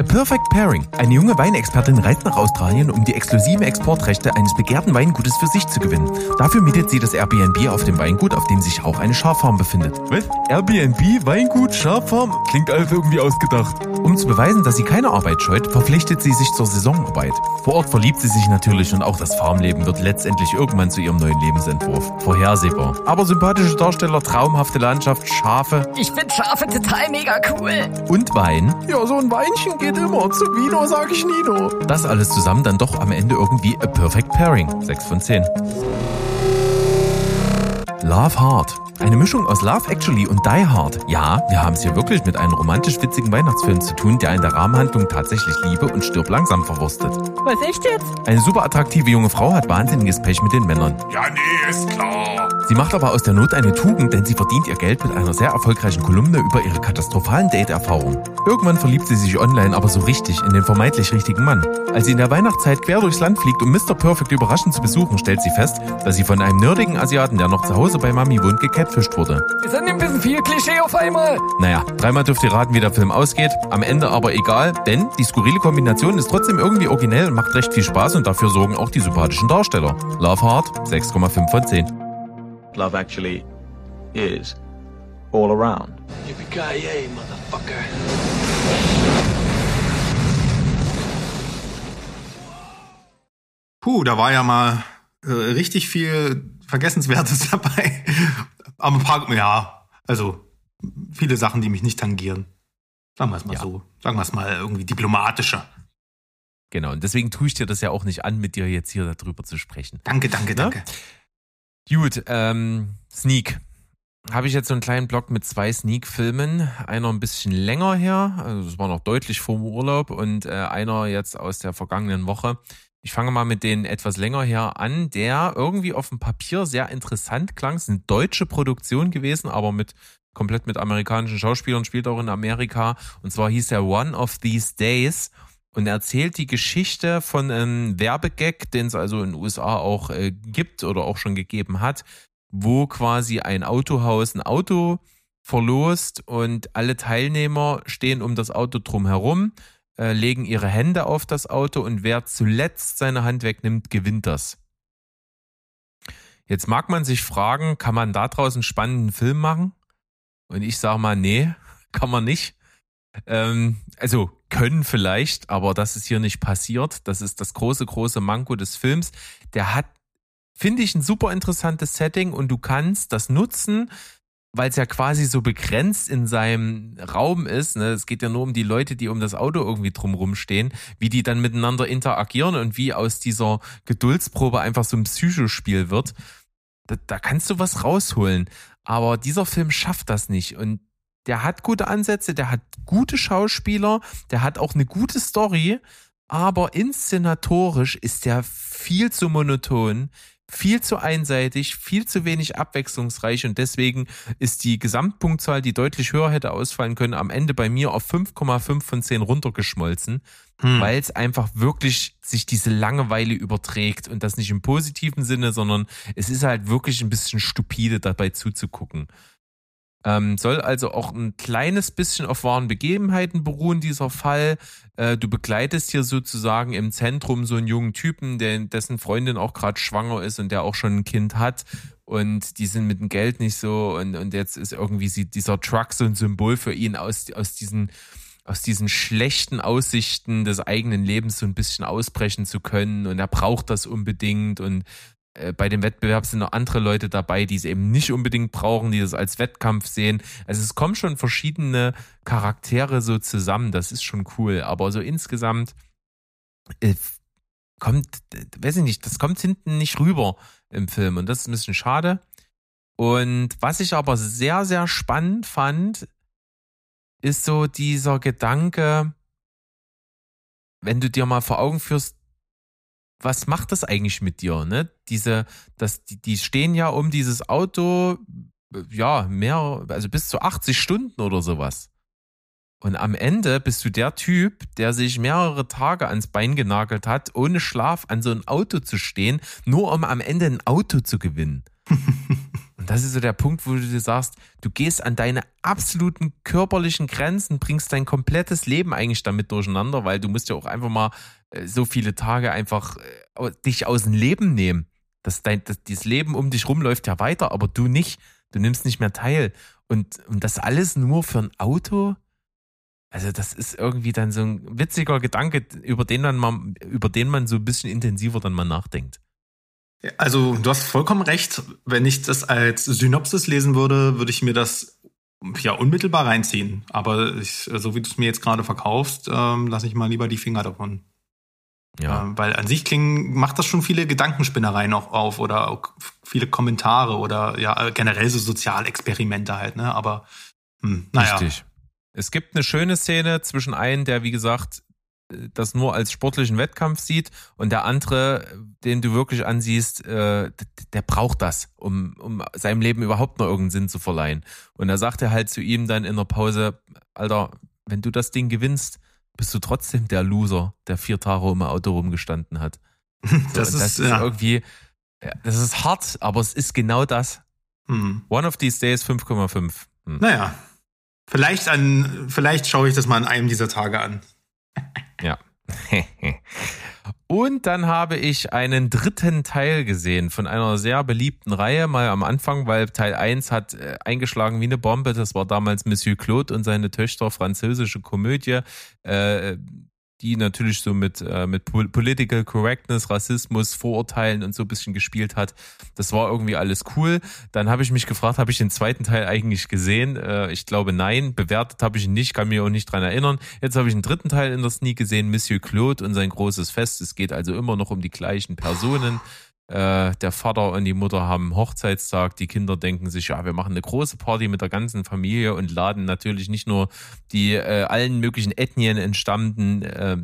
A Perfect Pairing. Eine junge Weinexpertin reist nach Australien, um die exklusiven Exportrechte eines begehrten Weingutes für sich zu gewinnen. Dafür mietet sie das Airbnb auf dem Weingut, auf dem sich auch eine Schaffarm befindet. Was? Airbnb, Weingut, Schaffarm? Klingt alles irgendwie ausgedacht. Um zu beweisen, dass sie keine Arbeit scheut, verpflichtet sie sich zur Saisonarbeit. Vor Ort verliebt sie sich natürlich und auch das Farmleben wird letztendlich irgendwann zu ihrem neuen Lebensentwurf. Vorhersehbar. Aber sympathische Darsteller, traumhafte Landschaft, Schafe Ich find Schafe total mega cool. und Wein. Ja, so ein Weinchen geht immer. Zu Vino sag ich Nino. Das alles zusammen dann doch am Ende irgendwie a perfect pairing. 6 von 10. Love Hard. Eine Mischung aus Love Actually und Die Hard. Ja, wir haben es hier wirklich mit einem romantisch witzigen Weihnachtsfilm zu tun, der in der Rahmenhandlung tatsächlich Liebe und Stirb langsam verwurstet. Was echt jetzt? Eine super attraktive junge Frau hat wahnsinniges Pech mit den Männern. Ja, nee, ist klar. Sie macht aber aus der Not eine Tugend, denn sie verdient ihr Geld mit einer sehr erfolgreichen Kolumne über ihre katastrophalen Date-Erfahrungen. Irgendwann verliebt sie sich online aber so richtig in den vermeintlich richtigen Mann. Als sie in der Weihnachtszeit quer durchs Land fliegt, um Mr. Perfect überraschend zu besuchen, stellt sie fest, dass sie von einem nerdigen Asiaten, der noch zu Hause bei Mami wohnt, gecatfischt wurde. Wir sind ein bisschen viel Klischee auf einmal. Naja, dreimal dürft ihr raten, wie der Film ausgeht. Am Ende aber egal, denn die skurrile Kombination ist trotzdem irgendwie originell und macht recht viel Spaß und dafür sorgen auch die sympathischen Darsteller. Love Hard, 6,5 von 10. Love actually is all around. Yippee-ki-yay, motherfucker. Puh, da war ja mal äh, richtig viel Vergessenswertes dabei. Aber ein paar, ja, also viele Sachen, die mich nicht tangieren. Sagen wir es mal Ja. so. Sagen wir es mal irgendwie diplomatischer. Genau, und deswegen tue ich dir das ja auch nicht an, mit dir jetzt hier darüber zu sprechen. Danke, danke, Ne? danke. Gut, ähm, Sneak. Habe ich jetzt so einen kleinen Blog mit zwei Sneak-Filmen. Einer ein bisschen länger her, also es war noch deutlich vor dem Urlaub und äh, einer jetzt aus der vergangenen Woche. Ich fange mal mit den etwas länger her an, der irgendwie auf dem Papier sehr interessant klang. Es ist eine deutsche Produktion gewesen, aber mit komplett mit amerikanischen Schauspielern, spielt auch in Amerika. Und zwar hieß er One of These Days und erzählt die Geschichte von einem Werbegag, den es also in den USA auch äh, gibt oder auch schon gegeben hat, wo quasi ein Autohaus ein Auto verlost und alle Teilnehmer stehen um das Auto drum herum, äh, legen ihre Hände auf das Auto und wer zuletzt seine Hand wegnimmt, gewinnt das. Jetzt mag man sich fragen, kann man da draußen spannenden Film machen? Und ich sage mal, nee, kann man nicht. Ähm, also können vielleicht, aber das ist hier nicht passiert. Das ist das große, große Manko des Films. Der hat, finde ich, ein super interessantes Setting und du kannst das nutzen, weil es ja quasi so begrenzt in seinem Raum ist. Ne? Es geht ja nur um die Leute, die um das Auto irgendwie drumrum stehen, wie die dann miteinander interagieren und wie aus dieser Geduldsprobe einfach so ein Psychospiel wird. Da, da kannst du was rausholen. Aber dieser Film schafft das nicht. Und der hat gute Ansätze, der hat gute Schauspieler, der hat auch eine gute Story, aber inszenatorisch ist der viel zu monoton, viel zu einseitig, viel zu wenig abwechslungsreich und deswegen ist die Gesamtpunktzahl, die deutlich höher hätte ausfallen können, am Ende bei mir auf 5,5 von 10 runtergeschmolzen, Hm. weil es einfach wirklich sich diese Langeweile überträgt und das nicht im positiven Sinne, sondern es ist halt wirklich ein bisschen stupide dabei zuzugucken. Ähm, soll also auch ein kleines bisschen auf wahren Begebenheiten beruhen, dieser Fall. Äh, du begleitest hier sozusagen im Zentrum so einen jungen Typen, der, dessen Freundin auch gerade schwanger ist und der auch schon ein Kind hat. Und die sind mit dem Geld nicht so. Und, und jetzt ist irgendwie sie, dieser Truck so ein Symbol für ihn aus, aus diesen aus diesen schlechten Aussichten des eigenen Lebens so ein bisschen ausbrechen zu können und er braucht das unbedingt und bei dem Wettbewerb sind noch andere Leute dabei, die es eben nicht unbedingt brauchen, die das als Wettkampf sehen. Also es kommen schon verschiedene Charaktere so zusammen, das ist schon cool, aber so insgesamt äh, kommt, äh, weiß ich nicht, das kommt hinten nicht rüber im Film und das ist ein bisschen schade. Und was ich aber sehr, sehr spannend fand, ist so dieser Gedanke, wenn du dir mal vor Augen führst, was macht das eigentlich mit dir, ne? Diese, das, die, die stehen ja um dieses Auto, ja, mehr, also bis zu 80 Stunden oder sowas. Und am Ende bist du der Typ, der sich mehrere Tage ans Bein genagelt hat, ohne Schlaf an so ein Auto zu stehen, nur um am Ende ein Auto zu gewinnen. Und das ist so der Punkt, wo du dir sagst, du gehst an deine absoluten körperlichen Grenzen, bringst dein komplettes Leben eigentlich damit durcheinander, weil du musst ja auch einfach mal äh, so viele Tage einfach äh, dich aus dem Leben nehmen. Das, dein, das, dieses Leben um dich rum läuft ja weiter, aber du nicht. Du nimmst nicht mehr teil. Und, und das alles nur für ein Auto? Also das ist irgendwie dann so ein witziger Gedanke, über den man mal, über den man so ein bisschen intensiver dann mal nachdenkt. Also du hast vollkommen recht. Wenn ich das als Synopsis lesen würde, würde ich mir das ja unmittelbar reinziehen. Aber ich, so wie du es mir jetzt gerade verkaufst, ähm, lasse ich mal lieber die Finger davon. Ja. Ähm, weil an sich klingen, macht das schon viele Gedankenspinnereien auch auf oder auch viele Kommentare oder ja generell so Sozialexperimente halt, ne? Aber hm, naja. Richtig. Es gibt eine schöne Szene zwischen einem, der wie gesagt das nur als sportlichen Wettkampf sieht und der andere, den du wirklich ansiehst, äh, der braucht das, um, um seinem Leben überhaupt noch irgendeinen Sinn zu verleihen. Und da sagt er halt zu ihm dann in der Pause, Alter, wenn du das Ding gewinnst, bist du trotzdem der Loser, der vier Tage im Auto rumgestanden hat. das, so, ist, das ist ja. irgendwie, das ist hart, aber es ist genau das. Hm. One of these days 5,5. Hm. Naja, vielleicht an, vielleicht schaue ich das mal an einem dieser Tage an. Ja. Und dann habe ich einen dritten Teil gesehen von einer sehr beliebten Reihe, mal am Anfang, weil Teil 1 hat äh, eingeschlagen wie eine Bombe. Das war damals Monsieur Claude und seine Töchter, französische Komödie. Äh, die natürlich so mit, äh, mit Political Correctness, Rassismus, Vorurteilen und so ein bisschen gespielt hat. Das war irgendwie alles cool. Dann habe ich mich gefragt, habe ich den zweiten Teil eigentlich gesehen? Äh, ich glaube nein. Bewertet habe ich ihn nicht, kann mich auch nicht dran erinnern. Jetzt habe ich einen dritten Teil in der Sneak gesehen, Monsieur Claude und sein großes Fest. Es geht also immer noch um die gleichen Personen. Äh, der Vater und die Mutter haben Hochzeitstag. Die Kinder denken sich, ja, wir machen eine große Party mit der ganzen Familie und laden natürlich nicht nur die äh, allen möglichen Ethnien entstammten äh,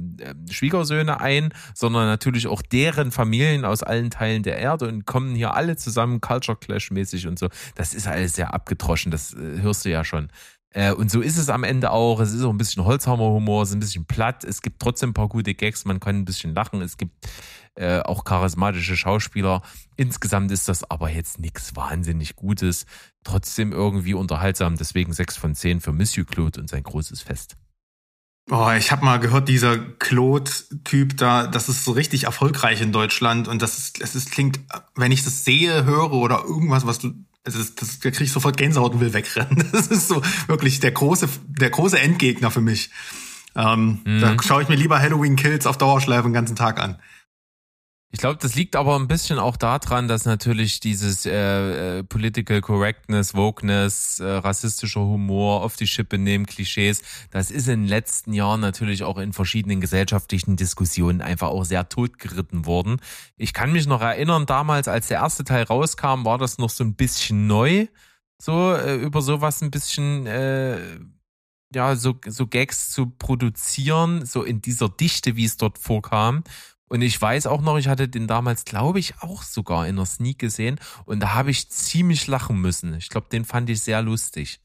Schwiegersöhne ein, sondern natürlich auch deren Familien aus allen Teilen der Erde und kommen hier alle zusammen, Culture Clash mäßig und so. Das ist alles sehr abgedroschen, das äh, hörst du ja schon. Äh, und so ist es am Ende auch. Es ist auch ein bisschen Holzhammer-Humor, es ist ein bisschen platt. Es gibt trotzdem ein paar gute Gags, man kann ein bisschen lachen. Es gibt äh, auch charismatische Schauspieler. Insgesamt ist das aber jetzt nichts wahnsinnig Gutes. Trotzdem irgendwie unterhaltsam. Deswegen 6 von 10 für Monsieur Claude und sein großes Fest. Oh, ich habe mal gehört, dieser Claude-Typ da, das ist so richtig erfolgreich in Deutschland und das ist, das ist, klingt, wenn ich das sehe, höre oder irgendwas, was du, also das, das, da krieg ich sofort Gänsehaut und will wegrennen. Das ist so wirklich der große, der große Endgegner für mich. Ähm, mhm. Da schaue ich mir lieber Halloween Kills auf Dauerschleife den ganzen Tag an. Ich glaube, das liegt aber ein bisschen auch daran, dass natürlich dieses äh, äh, Political Correctness, Wokeness, äh, rassistischer Humor, auf die Schippe nehmen, Klischees, das ist in den letzten Jahren natürlich auch in verschiedenen gesellschaftlichen Diskussionen einfach auch sehr totgeritten worden. Ich kann mich noch erinnern, damals, als der erste Teil rauskam, war das noch so ein bisschen neu, so äh, über sowas ein bisschen... Äh, ja, so, so Gags zu produzieren, so in dieser Dichte, wie es dort vorkam. Und ich weiß auch noch, ich hatte den damals, glaube ich, auch sogar in der Sneak gesehen. Und da habe ich ziemlich lachen müssen. Ich glaube, den fand ich sehr lustig.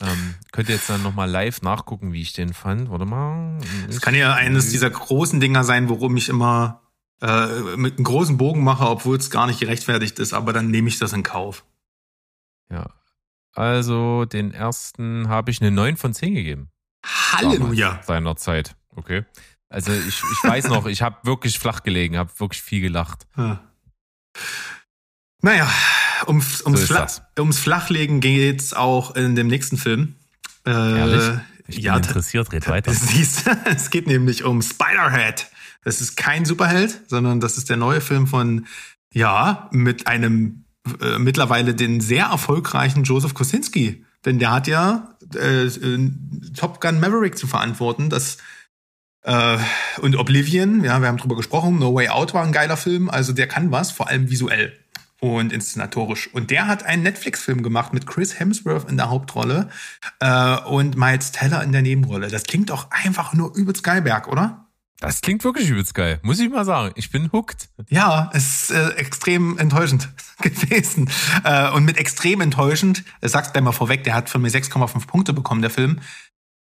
Ähm, könnt ihr jetzt dann nochmal live nachgucken, wie ich den fand. Warte mal. Es kann ja eines dieser großen Dinger sein, worum ich immer äh, mit einem großen Bogen mache, obwohl es gar nicht gerechtfertigt ist, aber dann nehme ich das in Kauf. Ja. Also den ersten habe ich eine 9 von 10 gegeben. Halleluja. Damals, Seiner Zeit. Okay. Also ich, ich weiß noch, ich habe wirklich flach gelegen, habe wirklich viel gelacht. Ja. Naja, ums, ums, ist Fla ums Flachlegen geht's auch in dem nächsten Film. Äh, Ehrlich? Ich ja, bin interessiert, red weiter. Siehst, es geht nämlich um Spiderhead. Das ist kein Superheld, sondern das ist der neue Film von, ja, mit einem äh, mittlerweile den sehr erfolgreichen Joseph Kosinski. Denn der hat ja äh, äh, Top Gun Maverick zu verantworten. Das äh, und Oblivion, ja, wir haben drüber gesprochen. No Way Out war ein geiler Film. Also der kann was, vor allem visuell und inszenatorisch. Und der hat einen Netflix-Film gemacht mit Chris Hemsworth in der Hauptrolle äh, und Miles Teller in der Nebenrolle. Das klingt doch einfach nur übelst geil, Berg, oder? Das klingt wirklich übelst geil, muss ich mal sagen. Ich bin hooked. Ja, es ist äh, extrem enttäuschend gewesen. Äh, und mit extrem enttäuschend, das sagst gleich mal vorweg, der hat von mir 6,5 Punkte bekommen, der Film,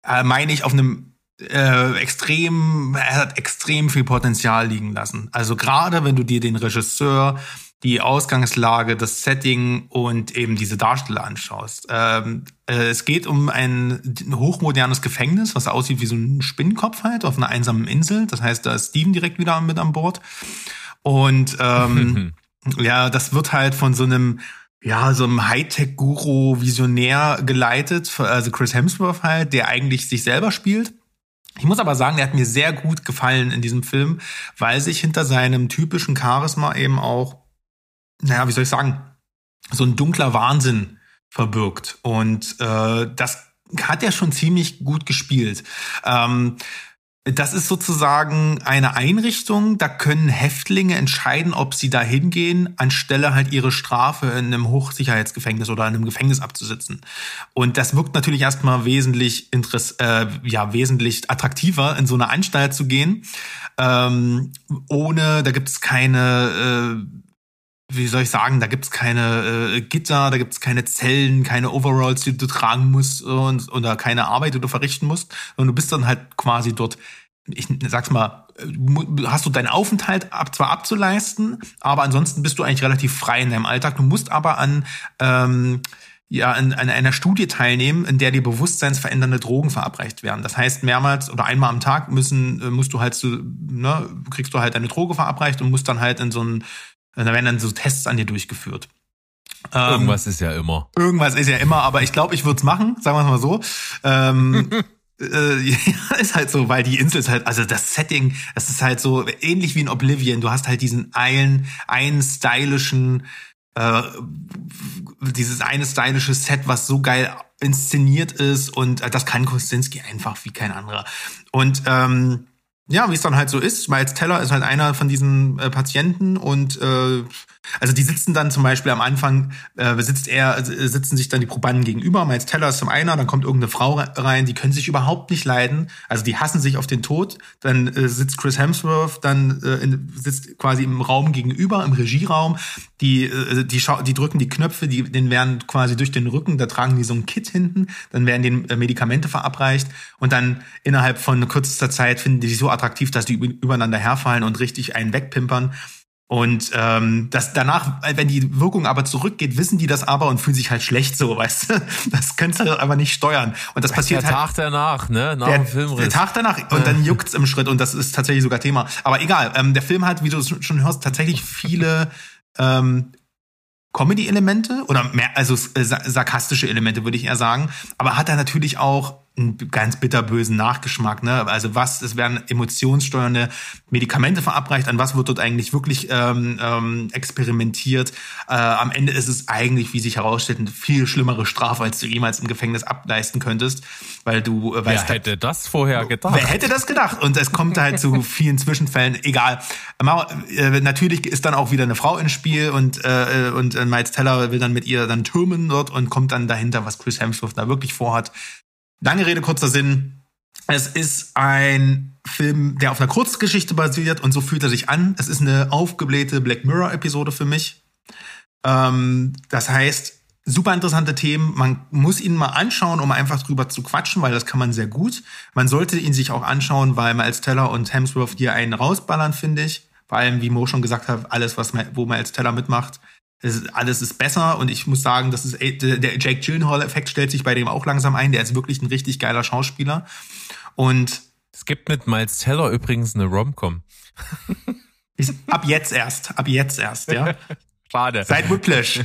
äh, meine ich auf einem äh, extrem, er hat extrem viel Potenzial liegen lassen. Also gerade wenn du dir den Regisseur, die Ausgangslage, das Setting und eben diese Darsteller anschaust. Ähm, äh, es geht um ein hochmodernes Gefängnis, was aussieht wie so ein Spinnenkopf halt auf einer einsamen Insel. Das heißt, da ist Steven direkt wieder mit an Bord. Und ähm, ja, das wird halt von so einem ja, so einem Hightech-Guru Visionär geleitet, also Chris Hemsworth halt, der eigentlich sich selber spielt. Ich muss aber sagen, der hat mir sehr gut gefallen in diesem Film, weil sich hinter seinem typischen Charisma eben auch, naja, wie soll ich sagen, so ein dunkler Wahnsinn verbirgt. Und äh, das hat er schon ziemlich gut gespielt. Ähm, das ist sozusagen eine Einrichtung, da können Häftlinge entscheiden, ob sie da hingehen, anstelle halt ihre Strafe in einem Hochsicherheitsgefängnis oder in einem Gefängnis abzusitzen. Und das wirkt natürlich erstmal wesentlich interess äh, ja wesentlich attraktiver, in so eine Anstalt zu gehen. Ähm, ohne, da gibt es keine äh, wie soll ich sagen, da gibt's keine äh, Gitter, da gibt's keine Zellen, keine Overalls, die du tragen musst und, oder keine Arbeit, die du verrichten musst. Und du bist dann halt quasi dort, ich sag's mal, hast du deinen Aufenthalt ab, zwar abzuleisten, aber ansonsten bist du eigentlich relativ frei in deinem Alltag. Du musst aber an ähm, ja, an, an einer Studie teilnehmen, in der dir bewusstseinsverändernde Drogen verabreicht werden. Das heißt, mehrmals oder einmal am Tag müssen, äh, musst du halt so, ne, kriegst du halt eine Droge verabreicht und musst dann halt in so ein da werden dann so Tests an dir durchgeführt. Ähm, Irgendwas ist ja immer. Irgendwas ist ja immer, aber ich glaube, ich würde es machen, sagen wir es mal so. Ähm, äh, ja, ist halt so, weil die Insel ist halt, also das Setting, das ist halt so ähnlich wie in Oblivion. Du hast halt diesen einen, einen stylischen, äh, dieses eine stylische Set, was so geil inszeniert ist und äh, das kann Kosinski einfach wie kein anderer. Und ähm, ja, wie es dann halt so ist. Miles Teller ist halt einer von diesen äh, Patienten und äh, also die sitzen dann zum Beispiel am Anfang, äh, sitzt er, äh, sitzen sich dann die Probanden gegenüber. Miles Teller ist zum einer, dann kommt irgendeine Frau rein, die können sich überhaupt nicht leiden. Also die hassen sich auf den Tod. Dann äh, sitzt Chris Hemsworth, dann äh, in, sitzt quasi im Raum gegenüber, im Regieraum. Die, äh, die, schau die drücken die Knöpfe, die, denen werden quasi durch den Rücken, da tragen die so ein Kit hinten, dann werden denen äh, Medikamente verabreicht und dann innerhalb von kürzester Zeit finden die sich so attraktiv, dass die übereinander herfallen und richtig einen wegpimpern. Und ähm, das danach, wenn die Wirkung aber zurückgeht, wissen die das aber und fühlen sich halt schlecht so, weißt du? Das kannst du aber nicht steuern. Und das passiert der halt. Tag danach, ne? Nach Der, dem Filmriss. der Tag danach und dann juckt's im Schritt und das ist tatsächlich sogar Thema. Aber egal, ähm, der Film hat, wie du schon hörst, tatsächlich viele ähm, Comedy-Elemente oder mehr, also äh, sa- sarkastische Elemente, würde ich eher sagen. Aber hat er natürlich auch einen ganz bitterbösen Nachgeschmack. Ne? Also was, es werden emotionssteuernde Medikamente verabreicht, an was wird dort eigentlich wirklich ähm, ähm, experimentiert. Äh, am Ende ist es eigentlich, wie sich herausstellt, eine viel schlimmere Strafe, als du jemals im Gefängnis ableisten könntest, weil du äh, Wer weißt, hätte das vorher gedacht? Wer hätte das gedacht? Und es kommt halt zu vielen Zwischenfällen. Egal. Aber, äh, natürlich ist dann auch wieder eine Frau ins Spiel und äh, und äh, Miles Teller will dann mit ihr dann türmen dort und kommt dann dahinter, was Chris Hemsworth da wirklich vorhat. Lange Rede kurzer Sinn. Es ist ein Film, der auf einer Kurzgeschichte basiert und so fühlt er sich an. Es ist eine aufgeblähte Black Mirror Episode für mich. Ähm, das heißt, super interessante Themen. Man muss ihn mal anschauen, um einfach drüber zu quatschen, weil das kann man sehr gut. Man sollte ihn sich auch anschauen, weil Miles Teller und Hemsworth hier einen rausballern, finde ich. Vor allem, wie Mo schon gesagt hat, alles, was, wo Miles Teller mitmacht, Es ist, alles ist besser und ich muss sagen, das ist der Jake Gyllenhaal-Effekt stellt sich bei dem auch langsam ein. Der ist wirklich ein richtig geiler Schauspieler und Es gibt mit Miles Teller übrigens eine Romcom. ist, ab jetzt erst, ab jetzt erst, ja. Schade. Seit Whiplash.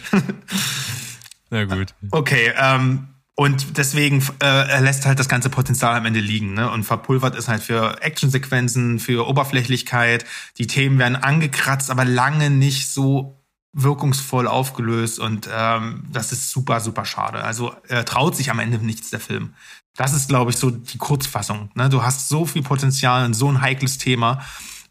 Na gut. Okay, ähm, und deswegen äh, er lässt halt das ganze Potenzial am Ende liegen ne? und verpulvert es halt für Actionsequenzen, für Oberflächlichkeit. Die Themen werden angekratzt, aber lange nicht so wirkungsvoll aufgelöst und ähm, das ist super, super schade. Also er traut sich am Ende nichts der Film. Das ist, glaube ich, so die Kurzfassung. Ne? Du hast so viel Potenzial und so ein heikles Thema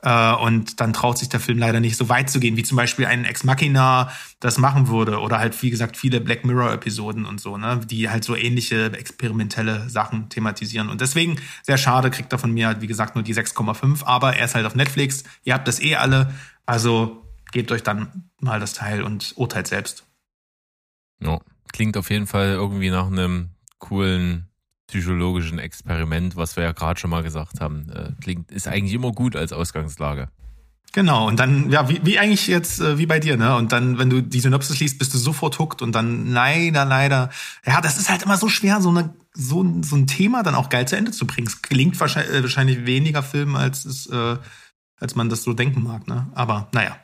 äh, und dann traut sich der Film leider nicht so weit zu gehen, wie zum Beispiel ein Ex Machina das machen würde oder halt, wie gesagt, viele Black Mirror-Episoden und so, ne? die halt so ähnliche experimentelle Sachen thematisieren. Und deswegen, sehr schade, kriegt er von mir wie gesagt, nur die 6,5, aber er ist halt auf Netflix. Ihr habt das eh alle, also gebt euch dann mal das Teil und urteilt selbst. Ja, klingt auf jeden Fall irgendwie nach einem coolen psychologischen Experiment, was wir ja gerade schon mal gesagt haben. Äh, klingt, ist eigentlich immer gut als Ausgangslage. Genau, und dann, ja, wie, wie eigentlich jetzt, äh, wie bei dir, ne? Und dann, wenn du die Synopsis liest, bist du sofort hooked und dann leider, leider. Ja, das ist halt immer so schwer, so, eine, so, ein- so ein Thema dann auch geil zu Ende zu bringen. Es klingt wahrscheinlich, äh, wahrscheinlich weniger Film, als es, äh, als man das so denken mag, ne? Aber naja.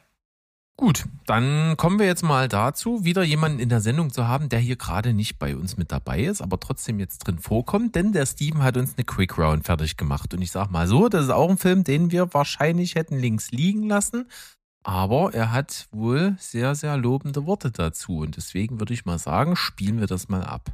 Gut, dann kommen wir jetzt mal dazu, wieder jemanden in der Sendung zu haben, der hier gerade nicht bei uns mit dabei ist, aber trotzdem jetzt drin vorkommt, denn der Steven hat uns eine Quick Round fertig gemacht. Und ich sag mal so, das ist auch ein Film, den wir wahrscheinlich hätten links liegen lassen. Aber er hat wohl sehr, sehr lobende Worte dazu. Und deswegen würde ich mal sagen, spielen wir das mal ab.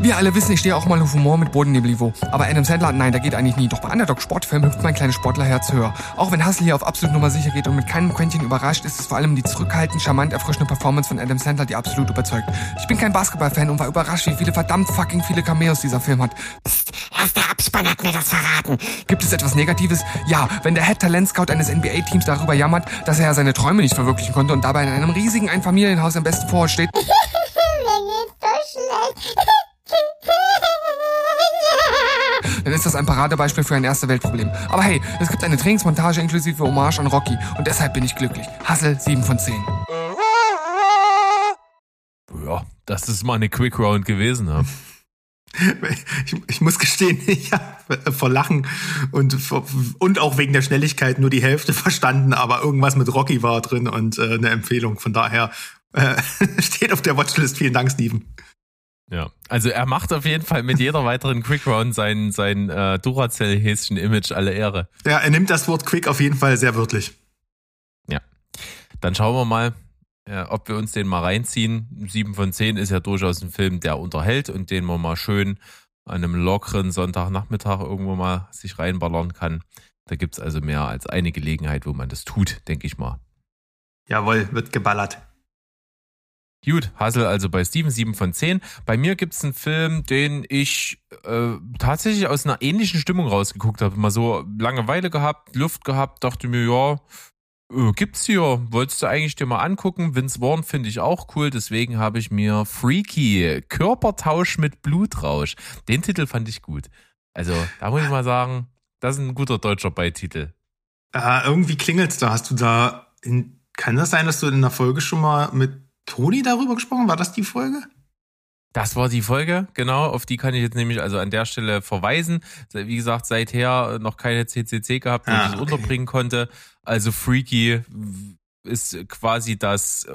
Wir alle wissen, ich stehe auch mal auf Humor mit Bodennebelniveau. Aber Adam Sandler, nein, der geht eigentlich nie. Doch bei Underdog Sportfilm hüpft mein kleines Sportlerherz höher. Auch wenn Hustle hier auf absolut Nummer sicher geht und mit keinem Quäntchen überrascht, ist es vor allem die zurückhaltend, charmant erfrischende Performance von Adam Sandler, die absolut überzeugt. Ich bin kein Basketballfan und war überrascht, wie viele verdammt fucking viele Cameos dieser Film hat. Psst, erst der Abspann hat mir das verraten. Gibt es etwas Negatives? Ja, wenn der Head Talent Scout eines NBA-Teams darüber jammert, dass er ja seine Träume nicht verwirklichen konnte und dabei in einem riesigen Einfamilienhaus am besten Dann ist das ein Paradebeispiel für ein erste Weltproblem. Aber hey, es gibt eine Trainingsmontage inklusive Hommage an Rocky und deshalb bin ich glücklich. Hassel 7 von 10. Ja, das ist mal eine Quick Round gewesen. Ne? Ich, ich muss gestehen, ich habe vor Lachen und, und auch wegen der Schnelligkeit nur die Hälfte verstanden, aber irgendwas mit Rocky war drin und äh, eine Empfehlung. Von daher äh, steht auf der Watchlist. Vielen Dank, Steven. Ja, also er macht auf jeden Fall mit jeder weiteren Quick Round sein, sein äh, Duracell-Häschen-Image alle Ehre. Ja, er nimmt das Wort Quick auf jeden Fall sehr wörtlich. Dann schauen wir mal, äh, ob wir uns den mal reinziehen. Sieben von zehn ist ja durchaus ein Film, der unterhält und den man mal schön an einem lockeren Sonntagnachmittag irgendwo mal sich reinballern kann. Da gibt's also mehr als eine Gelegenheit, wo man das tut, denke ich mal. Jawohl, wird geballert. Gut, Hassel also bei Steven 7 von 10. Bei mir gibt's einen Film, den ich äh, tatsächlich aus einer ähnlichen Stimmung rausgeguckt habe. Mal so Langeweile gehabt, Luft gehabt, dachte mir, ja, äh, gibt's hier. Wolltest du eigentlich dir mal angucken? Vince Vaughn finde ich auch cool, deswegen habe ich mir Freaky, Körpertausch mit Blutrausch. Den Titel fand ich gut. Also, da muss ich mal sagen, das ist ein guter deutscher Beititel. Äh, irgendwie klingelt's da. Hast du da, in, kann das sein, dass du in der Folge schon mal mit Toni darüber gesprochen? War das die Folge? Das war die Folge, genau. Auf die kann ich jetzt nämlich also an der Stelle verweisen. Wie gesagt, seither noch keine CCC gehabt, wo Ah, ich es okay. unterbringen konnte. Also Freaky ist quasi das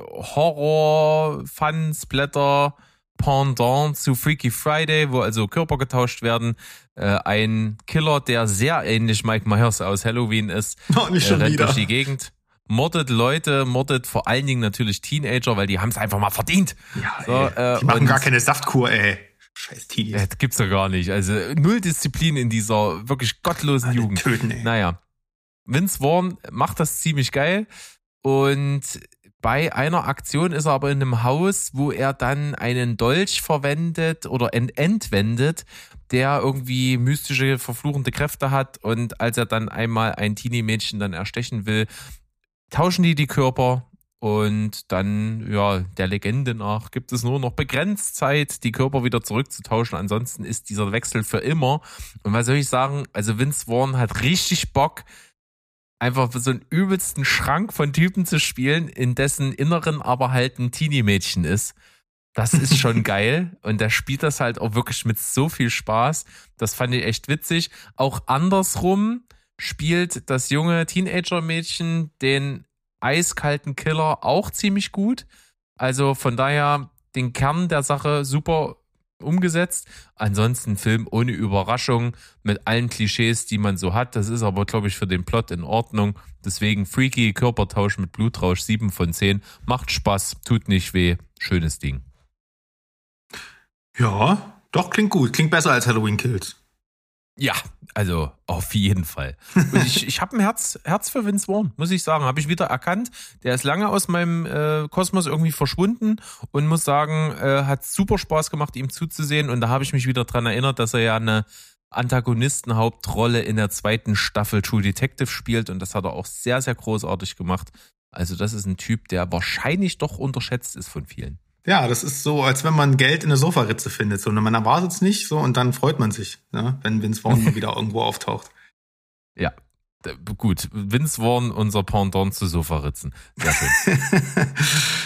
Horror, Fun, Splatter, Pendant zu Freaky Friday, wo also Körper getauscht werden. Äh, ein Killer, der sehr ähnlich Mike Myers aus Halloween ist, Noch nicht äh, schon rennt wieder. durch die Gegend. Mordet Leute, mordet vor allen Dingen natürlich Teenager, weil die haben es einfach mal verdient. Ja, So, ey, äh, die machen gar keine Saftkur, ey. Scheiß Teenies. Ja, das gibt's doch gar nicht. Also null Disziplin in dieser wirklich gottlosen Alle Jugend. töten, ey. Naja. Vince Vaughn macht das ziemlich geil. Und bei einer Aktion ist er aber in einem Haus, wo er dann einen Dolch verwendet oder ent entwendet, der irgendwie mystische, verfluchende Kräfte hat. Und als er dann einmal ein Teenie-Mädchen dann erstechen will, tauschen die die Körper. Und dann, ja, der Legende nach gibt es nur noch begrenzt Zeit, die Körper wieder zurückzutauschen. Ansonsten ist dieser Wechsel für immer. Und was soll ich sagen? Also Vince Vaughn hat richtig Bock, einfach so einen übelsten Schrank von Typen zu spielen, in dessen Inneren aber halt ein Teenie-Mädchen ist. Das ist schon geil. Und der spielt das halt auch wirklich mit so viel Spaß. Das fand ich echt witzig. Auch andersrum spielt das junge Teenager-Mädchen den eiskalten Killer auch ziemlich gut. Also von daher den Kern der Sache super umgesetzt. Ansonsten Film ohne Überraschung mit allen Klischees, die man so hat. Das ist aber, glaube ich, für den Plot in Ordnung. Deswegen freaky Körpertausch mit Blutrausch 7 von 10. Macht Spaß, tut nicht weh. Schönes Ding. Ja, doch, klingt gut. Klingt besser als Halloween Kills. Ja, also auf jeden Fall. Und ich, ich habe ein Herz, Herz für Vince Vaughn, muss ich sagen. Habe ich wieder erkannt. Der ist lange aus meinem äh, Kosmos irgendwie verschwunden und muss sagen, äh, hat super Spaß gemacht, ihm zuzusehen. Und da habe ich mich wieder dran erinnert, dass er ja eine Antagonistenhauptrolle in der zweiten Staffel True Detective spielt. Und das hat er auch sehr, sehr großartig gemacht. Also das ist ein Typ, der wahrscheinlich doch unterschätzt ist von vielen. Ja, das ist so, als wenn man Geld in der Sofaritze findet. So, und man erwartet es nicht, so, und dann freut man sich, ne, wenn Vince Vaughn mal wieder irgendwo auftaucht. Ja, gut. Vince Vaughn, unser Pendant zu Sofaritzen. Sehr schön.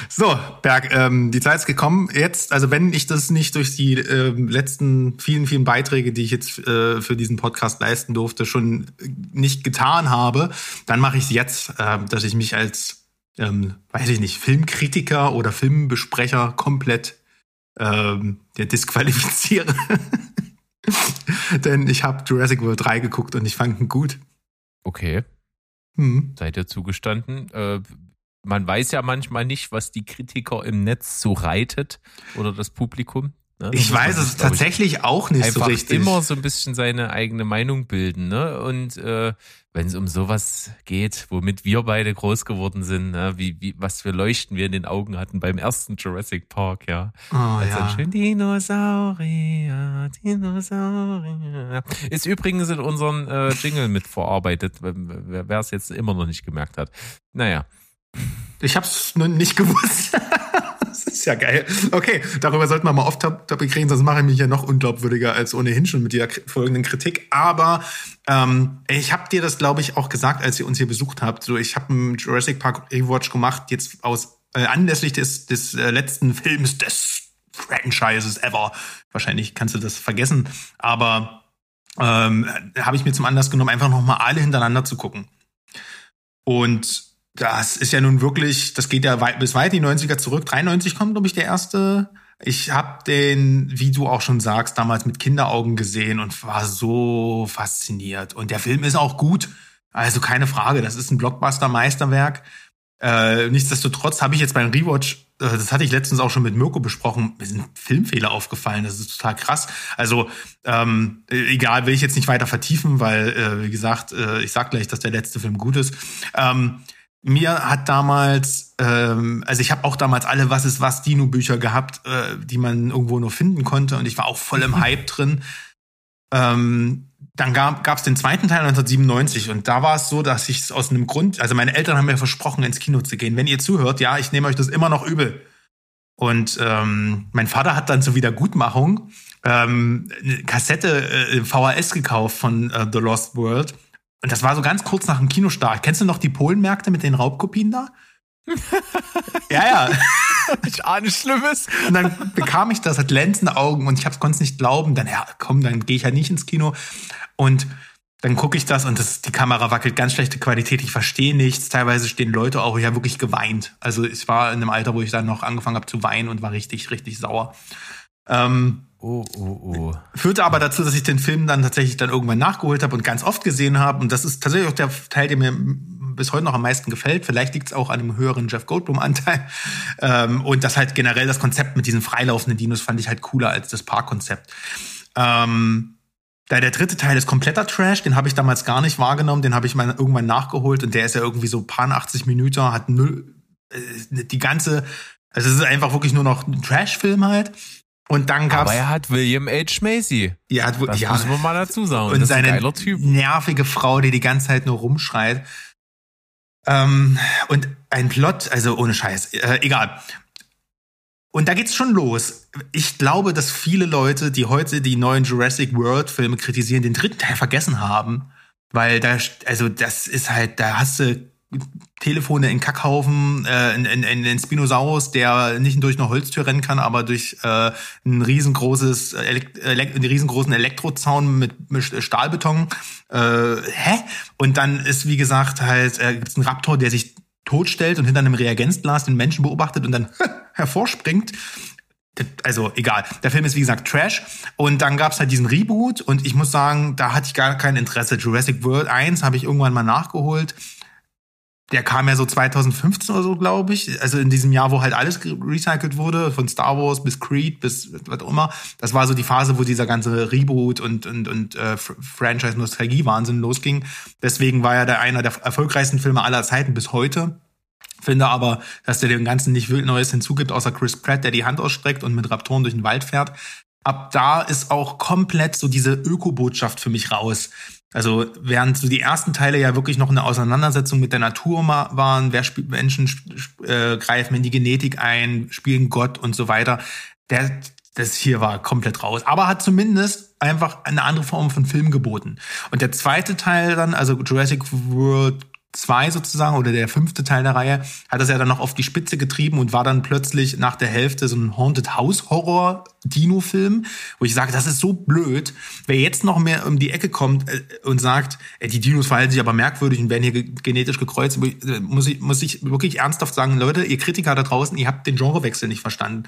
So, Berg, ähm, die Zeit ist gekommen. Jetzt, also wenn ich das nicht durch die ähm, letzten vielen, vielen Beiträge, die ich jetzt äh, für diesen Podcast leisten durfte, schon nicht getan habe, dann mache ich es jetzt, äh, dass ich mich als, ähm, weiß ich nicht, Filmkritiker oder Filmbesprecher komplett ähm, ja, disqualifiziere. Denn ich habe Jurassic World 3 geguckt und ich fand ihn gut. Okay, Hm. seid ihr zugestanden? Äh, man weiß ja manchmal nicht, was die Kritiker im Netz so reitet oder das Publikum. Ne? Ich weiß es glaub ich, tatsächlich auch nicht so richtig. immer so ein bisschen seine eigene Meinung bilden, ne? Und äh, wenn es um sowas geht, womit wir beide groß geworden sind, ne? wie, wie was für Leuchten wir in den Augen hatten beim ersten Jurassic Park, ja. oh, Als dann ja. schön Dinosaurier, Dinosaurier. Ist übrigens in unseren äh, Jingle mitverarbeitet, wer es jetzt immer noch nicht gemerkt hat. Naja, Ich hab's nicht gewusst. ja geil. Okay, darüber sollten wir mal oft Topic reden, sonst mache ich mich ja noch unglaubwürdiger als ohnehin schon mit dieser folgenden Kritik. Aber ähm, ich habe dir das, glaube ich, auch gesagt, als ihr uns hier besucht habt. So, ich habe einen Jurassic Park Rewatch gemacht, jetzt aus äh, anlässlich des, des äh, letzten Films des Franchises ever. Wahrscheinlich kannst du das vergessen, aber ähm, habe ich mir zum Anlass genommen, einfach noch mal alle hintereinander zu gucken. Und das ist ja nun wirklich, das geht ja weit, bis weit die 90er zurück. 93 kommt, glaube ich, der erste. Ich habe den, wie du auch schon sagst, damals mit Kinderaugen gesehen und war so fasziniert. Und der Film ist auch gut. Also keine Frage, das ist ein Blockbuster-Meisterwerk. Äh, nichtsdestotrotz habe ich jetzt beim Rewatch, äh, das hatte ich letztens auch schon mit Mirko besprochen, mir sind Filmfehler aufgefallen. Das ist total krass. Also ähm, äh, egal, will ich jetzt nicht weiter vertiefen, weil äh, wie gesagt, äh, ich sag gleich, dass der letzte Film gut ist. Ähm, mir hat damals, ähm, also ich habe auch damals alle Was ist was Dino-Bücher gehabt, äh, die man irgendwo nur finden konnte und ich war auch voll im Hype drin. Ähm, dann gab es den zweiten Teil 1997 und da war es so, dass ich es aus einem Grund, also meine Eltern haben mir versprochen, ins Kino zu gehen. Wenn ihr zuhört, ja, ich nehme euch das immer noch übel. Und ähm, mein Vater hat dann zur Wiedergutmachung ähm, eine Kassette äh, VHS gekauft von äh, The Lost World. Und das war so ganz kurz nach dem Kinostart. Kennst du noch die Polenmärkte mit den Raubkopien da? ja, ja. ich ahne Schlimmes. Und dann bekam ich das, hat glänzende Augen und ich konnte es nicht glauben. Dann, ja, komm, dann gehe ich ja nicht ins Kino. Und dann gucke ich das und das, die Kamera wackelt, ganz schlechte Qualität, ich verstehe nichts. Teilweise stehen Leute auch, ich habe wirklich geweint. Also ich war in einem Alter, wo ich dann noch angefangen habe zu weinen und war richtig, richtig sauer. Ähm, Oh, oh, oh. führte aber dazu, dass ich den Film dann tatsächlich dann irgendwann nachgeholt habe und ganz oft gesehen habe. Und das ist tatsächlich auch der Teil, der mir bis heute noch am meisten gefällt. Vielleicht liegt es auch an dem höheren Jeff Goldblum-Anteil. Ähm, und das halt generell das Konzept mit diesen freilaufenden Dinos fand ich halt cooler als das Parkkonzept. Ähm, da der dritte Teil ist kompletter Trash, den habe ich damals gar nicht wahrgenommen, den habe ich mal irgendwann nachgeholt und der ist ja irgendwie so paar 80 Minuten, hat null, äh, die ganze, also es ist einfach wirklich nur noch ein Trash-Film halt. Und dann gab's Aber er hat William H. Macy. ja, Das ja, muss man mal dazu sagen. und das seine nervige Frau, die die ganze Zeit nur rumschreit. Ähm, und ein Plot, also ohne Scheiß, äh, egal. Und da geht's schon los. Ich glaube, dass viele Leute, die heute die neuen Jurassic World Filme kritisieren, den dritten Teil vergessen haben. Weil da, also das ist halt, da hast du Telefone in Kackhaufen, äh, in, in, in Spinosaurus, der nicht durch eine Holztür rennen kann, aber durch äh, ein riesengroßes, Elekt Elek einen riesengroßen Elektrozaun mit, mit Stahlbeton. Äh, hä? Und dann ist, wie gesagt, halt, äh, gibt's einen Raptor, der sich totstellt und hinter einem Reagenzglas den Menschen beobachtet und dann hervorspringt. Also egal. Der Film ist wie gesagt Trash. Und dann gab's halt diesen Reboot und ich muss sagen, da hatte ich gar kein Interesse. Jurassic World 1 habe ich irgendwann mal nachgeholt. Der kam ja so 2015 oder so, glaube ich. Also in diesem Jahr, wo halt alles recycelt wurde, von Star Wars bis Creed bis was auch immer. Das war so die Phase, wo dieser ganze Reboot und, und, und äh, Franchise-Nostalgie-Wahnsinn losging. Deswegen war er der einer der erfolgreichsten Filme aller Zeiten bis heute. Finde aber, dass der dem Ganzen nicht wild Neues hinzugibt, außer Chris Pratt, der die Hand ausstreckt und mit Raptoren durch den Wald fährt. Ab da ist auch komplett so diese Öko-Botschaft für mich raus. Also während so die ersten Teile ja wirklich noch eine Auseinandersetzung mit der Natur waren, wer spielt Menschen äh, greifen in die Genetik ein, spielen Gott und so weiter. Der, das hier war komplett raus, aber hat zumindest einfach eine andere Form von Film geboten. Und der zweite Teil dann, also Jurassic World 2 sozusagen oder der fünfte Teil der Reihe hat das ja dann noch auf die Spitze getrieben und war dann plötzlich nach der Hälfte so ein Haunted House Horror Dino Film, wo ich sage, das ist so blöd. Wer jetzt noch mehr um die Ecke kommt äh, und sagt, ey, die Dinos verhalten sich aber merkwürdig und werden hier genetisch gekreuzt, äh, muss ich muss ich wirklich ernsthaft sagen, Leute, ihr Kritiker da draußen, ihr habt den Genrewechsel nicht verstanden.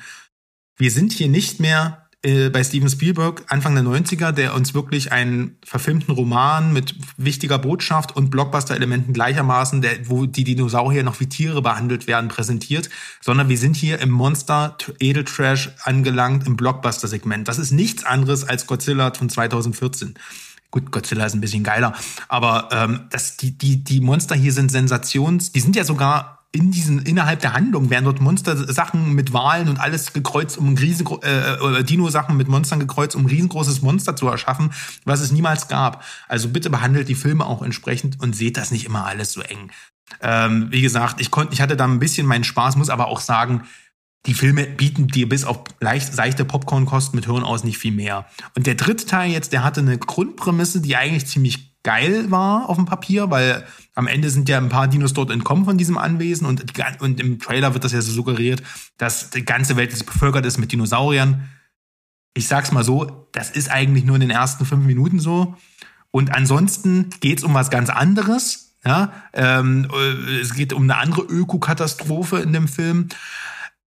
Wir sind hier nicht mehr äh, bei Steven Spielberg Anfang der 90er, der uns wirklich einen verfilmten Roman mit wichtiger Botschaft und Blockbuster-Elementen gleichermaßen, der, wo die Dinosaurier noch wie Tiere behandelt werden, präsentiert, sondern wir sind hier im Monster Edeltrash angelangt im Blockbuster-Segment. Das ist nichts anderes als Godzilla von 2014. Gut, Godzilla ist ein bisschen geiler, aber ähm, das, die, die, die Monster hier sind Sensations, die sind ja sogar in diesen innerhalb der Handlung werden dort Monster-Sachen mit Wahlen und alles gekreuzt, um ein riesen äh, Dino-Sachen mit Monstern gekreuzt, um ein riesengroßes Monster zu erschaffen, was es niemals gab. Also bitte behandelt die Filme auch entsprechend und seht das nicht immer alles so eng. Ähm, wie gesagt, ich konnte, ich hatte da ein bisschen meinen Spaß, muss aber auch sagen, die Filme bieten dir bis auf leicht seichte Popcorn-Kosten mit Hirn aus nicht viel mehr. Und der dritte Teil jetzt, der hatte eine Grundprämisse, die eigentlich ziemlich geil war auf dem Papier, weil am Ende sind ja ein paar Dinos dort entkommen von diesem Anwesen und, und im Trailer wird das ja so suggeriert, dass die ganze Welt jetzt bevölkert ist mit Dinosauriern. Ich sag's mal so, das ist eigentlich nur in den ersten fünf Minuten so. Und ansonsten geht's um was ganz anderes. Ja, ähm, äh, es geht um eine andere Ökokatastrophe in dem Film.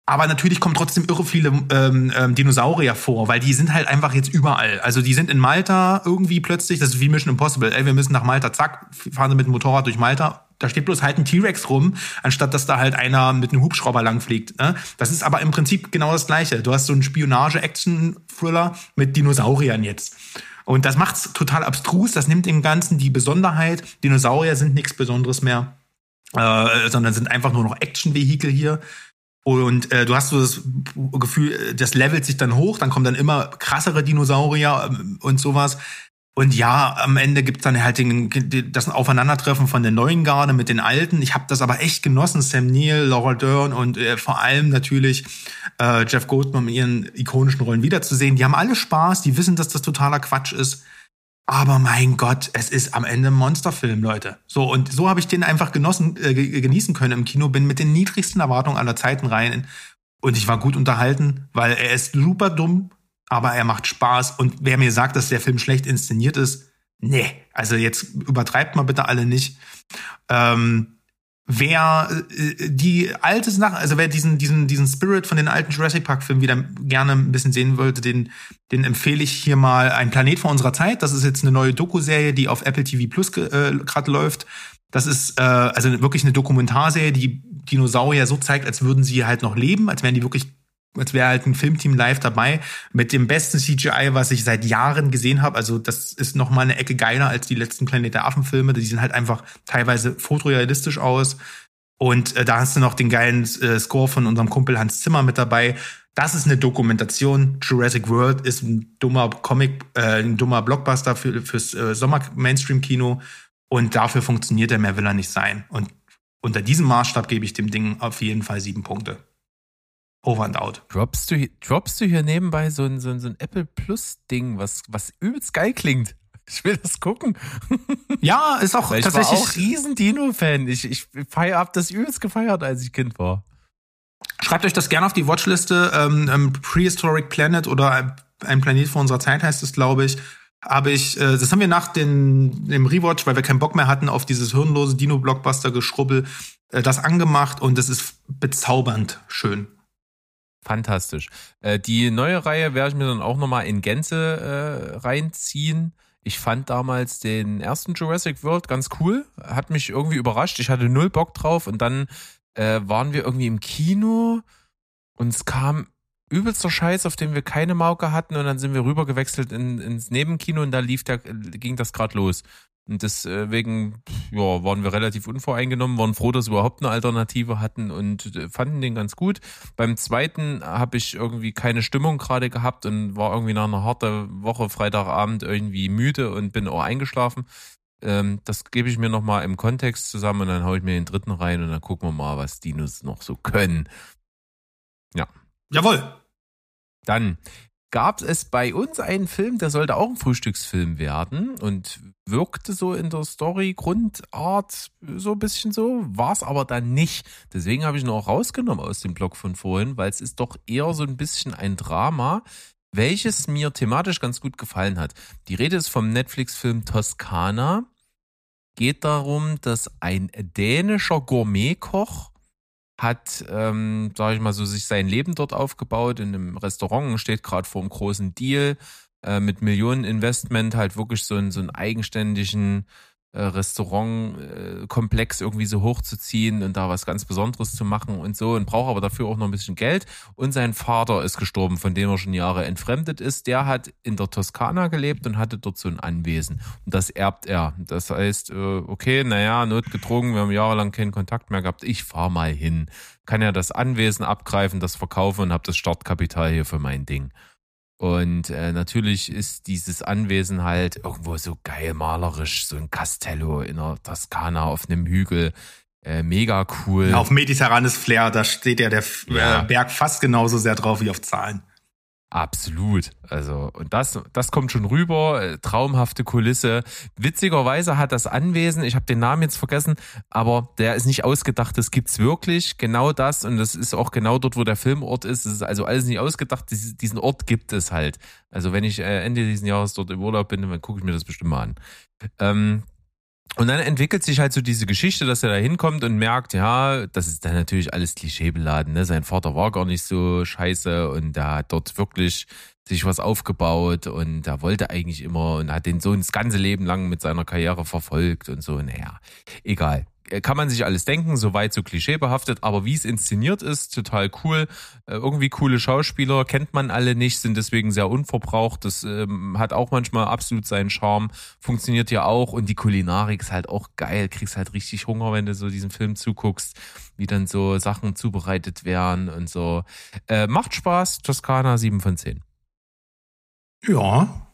Aber natürlich kommen trotzdem irre viele ähm, ähm, Dinosaurier vor, weil die sind halt einfach jetzt überall. Also die sind in Malta irgendwie plötzlich, das ist wie Mission Impossible, ey, wir müssen nach Malta, zack, fahren sie mit dem Motorrad durch Malta. Da steht bloß halt ein T-Rex rum, anstatt dass da halt einer mit einem Hubschrauber langfliegt. Ne? Das ist aber im Prinzip genau das Gleiche. Du hast so einen Spionage-Action-Thriller mit Dinosauriern jetzt. Und das macht's total abstrus. Das nimmt dem Ganzen die Besonderheit. Dinosaurier sind nichts Besonderes mehr, äh, sondern sind einfach nur noch Action-Vehikel hier. Und äh, du hast so das Gefühl, das levelt sich dann hoch, dann kommen dann immer krassere Dinosaurier ähm, und sowas. Und ja, am Ende gibt's dann halt den, das Aufeinandertreffen von der neuen Garde mit den alten. Ich habe das aber echt genossen. Sam Neill, Laura Dern und äh, vor allem natürlich äh, Jeff Goldblum in ihren ikonischen Rollen wiederzusehen. Die haben alle Spaß, die wissen, dass das totaler Quatsch ist. Aber mein Gott, es ist am Ende ein Monsterfilm, Leute. So, und so habe ich den einfach genossen, äh, genießen können im Kino, bin mit den niedrigsten Erwartungen aller Zeiten rein. Und ich war gut unterhalten, weil er ist super dumm, aber er macht Spaß. Und wer mir sagt, dass der Film schlecht inszeniert ist, nee, also jetzt übertreibt mal bitte alle nicht. Ähm, wer äh, die alte Sache, also wer diesen diesen diesen Spirit von den alten Jurassic Park Filmen wieder gerne ein bisschen sehen wollte, den den empfehle ich hier mal Ein Planet vor unserer Zeit. Das ist jetzt eine neue Doku-Serie, die auf Apple TV Plus äh, gerade läuft. Das ist äh, also wirklich eine Dokumentarserie, die Dinosaurier so zeigt, als würden sie halt noch leben, als wären die wirklich als wäre halt ein Filmteam live dabei mit dem besten CGI, was ich seit Jahren gesehen habe. Also das ist noch mal eine Ecke geiler als die letzten Planet der Affen Filme. Die sehen halt einfach teilweise fotorealistisch aus. Und äh, da hast du noch den geilen äh, Score von unserem Kumpel Hans Zimmer mit dabei. Das ist eine Dokumentation. Jurassic World ist ein dummer Comic, äh, ein dummer Blockbuster für, fürs äh, Sommer-Mainstream-Kino. Und dafür funktioniert er, mehr will er nicht sein. Und unter diesem Maßstab gebe ich dem Ding auf jeden Fall sieben Punkte. Over and out. Droppst du, droppst du hier nebenbei so ein, so ein, so ein Apple Plus Ding, was, was übelst geil klingt? Ich will das gucken. Ja, ist auch Weil ich war tatsächlich. auch riesen Dino-Fan. Ich, ich feier, hab das übelst gefeiert, als ich Kind war. Schreibt euch das gerne auf die Watchliste. Ähm, ähm, Prehistoric Planet oder ein- Planet vor unserer Zeit heißt es, glaube ich. Habe ich, äh, das haben wir nach den, dem Rewatch, weil wir keinen Bock mehr hatten auf dieses hirnlose Dino-Blockbuster-Geschrubbel, äh, das angemacht und das ist bezaubernd schön. Fantastisch. Äh, die neue Reihe werde ich mir dann auch nochmal in Gänze äh, reinziehen. Ich fand damals den ersten Jurassic World ganz cool, hat mich irgendwie überrascht. Ich hatte null Bock drauf und dann äh, waren wir irgendwie im Kino und es kam übelster Scheiß, auf dem wir keine Mauke hatten und dann sind wir rübergewechselt in, ins Nebenkino und da lief der, ging das gerade los. Und deswegen ja, waren wir relativ unvoreingenommen, waren froh, dass wir überhaupt eine Alternative hatten und äh, fanden den ganz gut. Beim zweiten habe ich irgendwie keine Stimmung gerade gehabt und war irgendwie nach einer harten Woche Freitagabend irgendwie müde und bin auch eingeschlafen. Ähm, das gebe ich mir nochmal im Kontext zusammen und dann hau ich mir den dritten rein und dann gucken wir mal, was Dinos noch so können. Jawohl. Dann gab es bei uns einen Film, der sollte auch ein Frühstücksfilm werden und wirkte so in der Story-Grundart so ein bisschen so, war es aber dann nicht. Deswegen habe ich ihn auch rausgenommen aus dem Blog von vorhin, weil es ist doch eher so ein bisschen ein Drama, welches mir thematisch ganz gut gefallen hat. Die Rede ist vom Netflix-Film Toskana. Geht darum, dass ein dänischer Gourmetkoch hat, ähm, sage ich mal so, sich sein Leben dort aufgebaut in einem Restaurant und steht gerade vor einem großen Deal äh, mit Millionen Investment, halt wirklich so einen, so einen eigenständigen äh, Restaurantkomplex irgendwie so hochzuziehen und da was ganz Besonderes zu machen und so und braucht aber dafür auch noch ein bisschen Geld. Und sein Vater ist gestorben, von dem er schon Jahre entfremdet ist. Der hat in der Toskana gelebt und hatte dort so ein Anwesen. Und das erbt er. Das heißt, äh, okay, naja, notgedrungen, wir haben jahrelang keinen Kontakt mehr gehabt. Ich fahr mal hin. Kann ja das Anwesen abgreifen, das verkaufen und habe das Startkapital hier für mein Ding. Und äh, natürlich ist dieses Anwesen halt irgendwo so geil malerisch, so ein Castello in der Toskana auf einem Hügel. Äh, mega cool. Auf mediterranes Flair, da steht ja der F- Ja. Äh, Berg fast genauso sehr drauf wie auf Zahlen. Absolut. Also, und das, das kommt schon rüber. Äh, Traumhafte Kulisse. Witzigerweise hat das Anwesen, ich habe den Namen jetzt vergessen, aber der ist nicht ausgedacht. Das gibt's wirklich. Genau das. Und das ist auch genau dort, wo der Filmort ist. Das ist also alles nicht ausgedacht. Dies- Diesen Ort gibt es halt. Also, wenn ich äh, Ende dieses Jahres dort im Urlaub bin, dann gucke ich mir das bestimmt mal an. Ähm, und dann entwickelt sich halt so diese Geschichte, dass er da hinkommt und merkt, ja, das ist dann natürlich alles klischeebeladen. Ne? Sein Vater war gar nicht so scheiße und der hat dort wirklich sich was aufgebaut und er wollte eigentlich immer und hat den Sohn das ganze Leben lang mit seiner Karriere verfolgt und so. Naja, egal. Äh, Kann man sich alles denken, soweit so klischeebehaftet, aber wie es inszeniert ist, total cool. Äh, Irgendwie coole Schauspieler, kennt man alle nicht, sind deswegen sehr unverbraucht. Das ähm, hat auch manchmal absolut seinen Charme, funktioniert ja auch und die Kulinarik ist halt auch geil. Kriegst halt richtig Hunger, wenn du so diesen Film zuguckst, wie dann so Sachen zubereitet werden und so. Äh, macht Spaß, Toskana 7 von 10. Ja.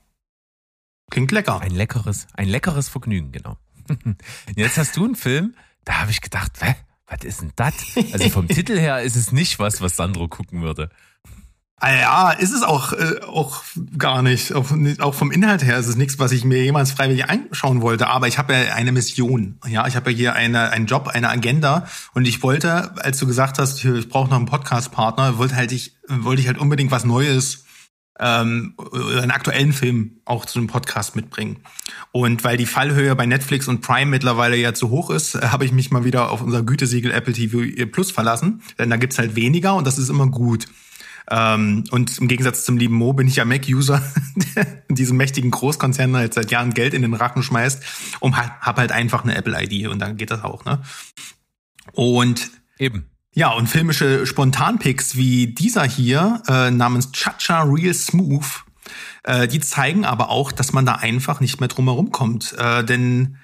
Klingt lecker. Ein leckeres, ein leckeres Vergnügen, genau. Jetzt hast du einen Film, da habe ich gedacht, hä, was ist denn das? Also vom Titel her ist es nicht was, was Sandro gucken würde. Ah ja, ist es auch, äh, auch gar nicht. Auch, nicht- auch vom Inhalt her ist es nichts, was ich mir jemals freiwillig anschauen wollte. Aber ich habe ja eine Mission. Ja, ich habe ja hier eine, einen Job, eine Agenda. Und ich wollte, als du gesagt hast, ich brauche noch einen Podcast-Partner, wollte halt ich, wollte ich halt unbedingt was Neues, ähm, einen aktuellen Film auch zu einem Podcast mitbringen. Und weil die Fallhöhe bei Netflix und Prime mittlerweile ja zu hoch ist, äh, habe ich mich mal wieder auf unser Gütesiegel Apple TV Plus verlassen. Denn da gibt's halt weniger und das ist immer gut. Ähm, und im Gegensatz zum lieben Mo bin ich ja Mac-User, der diesem mächtigen Großkonzern halt seit Jahren Geld in den Rachen schmeißt und hab halt einfach eine Apple-ID und dann geht das auch, ne? Und Eben. Ja, und filmische Spontanpicks wie dieser hier äh, namens Chacha Real Smooth, äh, die zeigen aber auch, dass man da einfach nicht mehr drum herum kommt. Äh, denn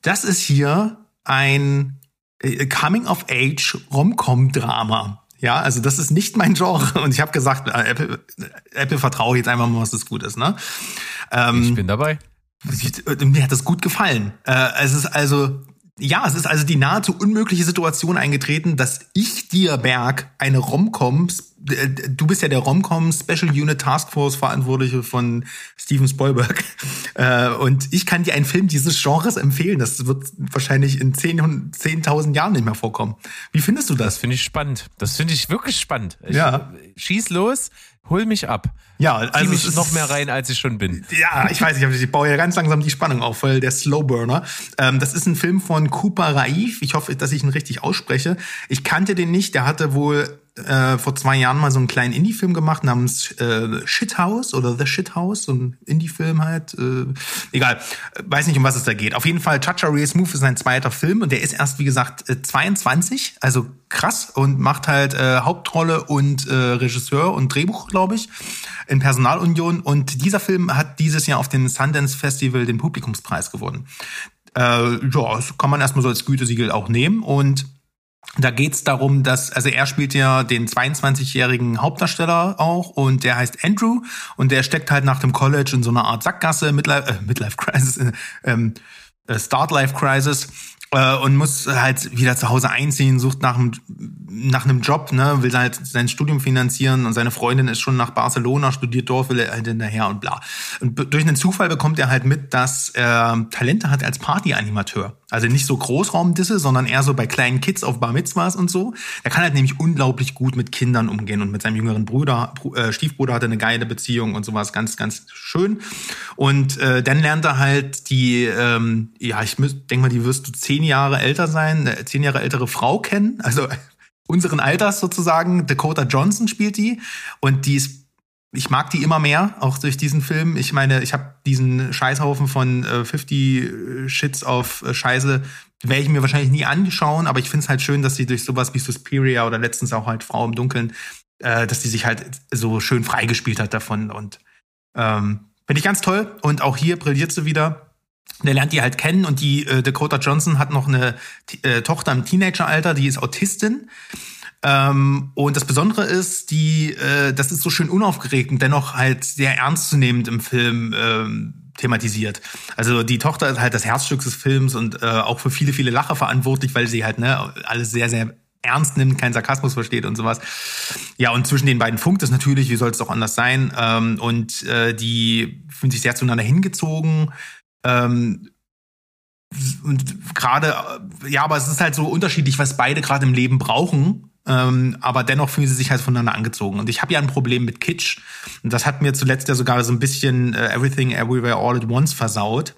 das ist hier ein äh, Coming-of-Age-Rom-Com-Drama. Ja, also das ist nicht mein Genre. Und ich habe gesagt, äh, Apple, Apple vertraue jetzt einfach mal, was das gut ist. Ne? Ähm, Ich bin dabei. Mir hat das gut gefallen. Äh, es ist also Ja, es ist also die nahezu unmögliche Situation eingetreten, dass ich dir, Berg, eine Romcom, äh, du bist ja der Romcom Special Unit Task Force Verantwortliche von Steven Spielberg, äh, und ich kann dir einen Film dieses Genres empfehlen. Das wird wahrscheinlich in 10 10.000 Jahren nicht mehr vorkommen. Wie findest du Das das? finde ich spannend. Das finde ich wirklich spannend. Ich, Ja. Schieß los, hol mich ab. Ja, Zieh also mich es ist- noch mehr rein, als ich schon bin. Ja, ich weiß nicht, ich baue ja ganz langsam die Spannung auf, weil der Slowburner. Ähm, das ist ein Film von Cooper Raif. Ich hoffe, dass ich ihn richtig ausspreche. Ich kannte den nicht. Der hatte wohl äh, vor zwei Jahren mal so einen kleinen Indie-Film gemacht namens äh, Shithouse oder The Shithouse, so ein Indie-Film halt. Äh, egal, Äh, weiß nicht, um was es da geht. Auf jeden Fall, Chacha Real Smooth ist sein zweiter Film und der ist erst, wie gesagt, äh, 22, also krass und macht halt äh, Hauptrolle und äh, Regisseur und Drehbuch, glaube ich, in Personalunion. Und dieser Film hat dieses Jahr auf dem Sundance Festival den Publikumspreis gewonnen. Äh, ja, das kann man erstmal so als Gütesiegel auch nehmen und da geht's darum, dass, also er spielt ja den 22-jährigen Hauptdarsteller auch und der heißt Andrew und der steckt halt nach dem College in so einer Art Sackgasse, Midlife, äh, Midlife Crisis, äh, ähm, äh, Start Life Crisis äh, und muss halt wieder zu Hause einziehen, sucht nach einem, nach einem Job, ne, will halt sein Studium finanzieren und seine Freundin ist schon nach Barcelona, studiert dort, will er halt hinterher und bla. Und durch einen Zufall bekommt er halt mit, dass er Talente hat als Partyanimateur. Also nicht so Großraumdisse, sondern eher so bei kleinen Kids auf Bar Mitzvahs und so. Er kann halt nämlich unglaublich gut mit Kindern umgehen und mit seinem jüngeren Bruder, Bru- äh, Stiefbruder hatte eine geile Beziehung und sowas, ganz, ganz schön. Und äh, dann lernt er halt die, ähm, ja, ich denke mal, die wirst du zehn Jahre älter sein, eine zehn Jahre ältere Frau kennen, also unseren Alters sozusagen. Dakota Johnson spielt die und die ist ich mag die immer mehr, auch durch diesen Film. Ich meine, ich habe diesen Scheißhaufen von äh, 50 Shits auf äh, Scheiße, werde ich mir wahrscheinlich nie anschauen, aber ich finde es halt schön, dass sie durch sowas wie Suspiria oder letztens auch halt Frau im Dunkeln, äh, dass die sich halt so schön freigespielt hat davon und ähm, finde ich ganz toll. Und auch hier brilliert sie wieder. Der lernt die halt kennen und die äh, Dakota Johnson hat noch eine äh, Tochter im Teenageralter, die ist Autistin. Ähm, und das Besondere ist, die, äh, das ist so schön unaufgeregt und dennoch halt sehr ernstzunehmend im Film ähm, thematisiert. Also die Tochter ist halt das Herzstück des Films und äh, auch für viele, viele Lacher verantwortlich, weil sie halt ne, alles sehr, sehr ernst nimmt, keinen Sarkasmus versteht und sowas. Ja, und zwischen den beiden funkt es natürlich, wie soll es auch anders sein. Ähm, und äh, die fühlen sich sehr zueinander hingezogen. Ähm, und gerade, ja, aber es ist halt so unterschiedlich, was beide gerade im Leben brauchen. Ähm, aber dennoch fühlen sie sich halt voneinander angezogen. Und ich habe ja ein Problem mit Kitsch. Und das hat mir zuletzt ja sogar so ein bisschen äh, Everything Everywhere All at Once versaut.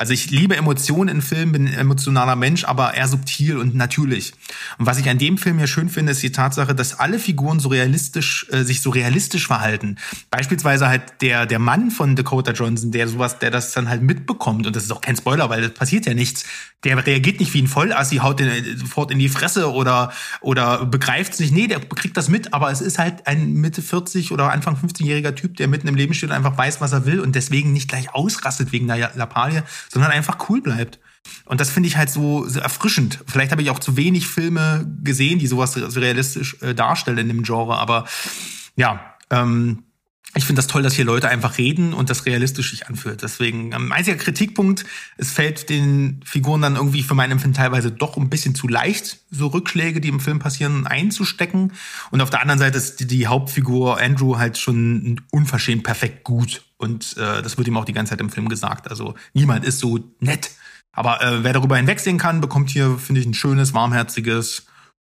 Also ich liebe Emotionen in Filmen, bin ein emotionaler Mensch, aber eher subtil und natürlich. Und was ich an dem Film hier schön finde, ist die Tatsache, dass alle Figuren so realistisch, äh, sich so realistisch verhalten. Beispielsweise halt der, der Mann von Dakota Johnson, der sowas, der das dann halt mitbekommt. Und das ist auch kein Spoiler, weil das passiert ja nichts. Der reagiert nicht wie ein Vollassi, haut den äh, sofort in die Fresse oder, oder begreift sich. Nee, der kriegt das mit, aber es ist halt ein Mitte 40 oder Anfang 50-jähriger Typ, der mitten im Leben steht und einfach weiß, was er will und deswegen nicht gleich ausrastet wegen einer Lappalie, sondern einfach cool bleibt. Und das finde ich halt so, so erfrischend. Vielleicht habe ich auch zu wenig Filme gesehen, die sowas so realistisch äh, darstellen in dem Genre, aber ja, ähm, ich finde das toll, dass hier Leute einfach reden und das realistisch sich anfühlt. Deswegen, ähm, einziger Kritikpunkt, es fällt den Figuren dann irgendwie für mein Empfinden teilweise doch ein bisschen zu leicht, so Rückschläge, die im Film passieren, einzustecken. Und auf der anderen Seite ist die, die Hauptfigur Andrew halt schon unverschämt perfekt gut. Und äh, das wird ihm auch die ganze Zeit im Film gesagt. Also niemand ist so nett. Aber äh, wer darüber hinwegsehen kann, bekommt hier, finde ich, ein schönes, warmherziges,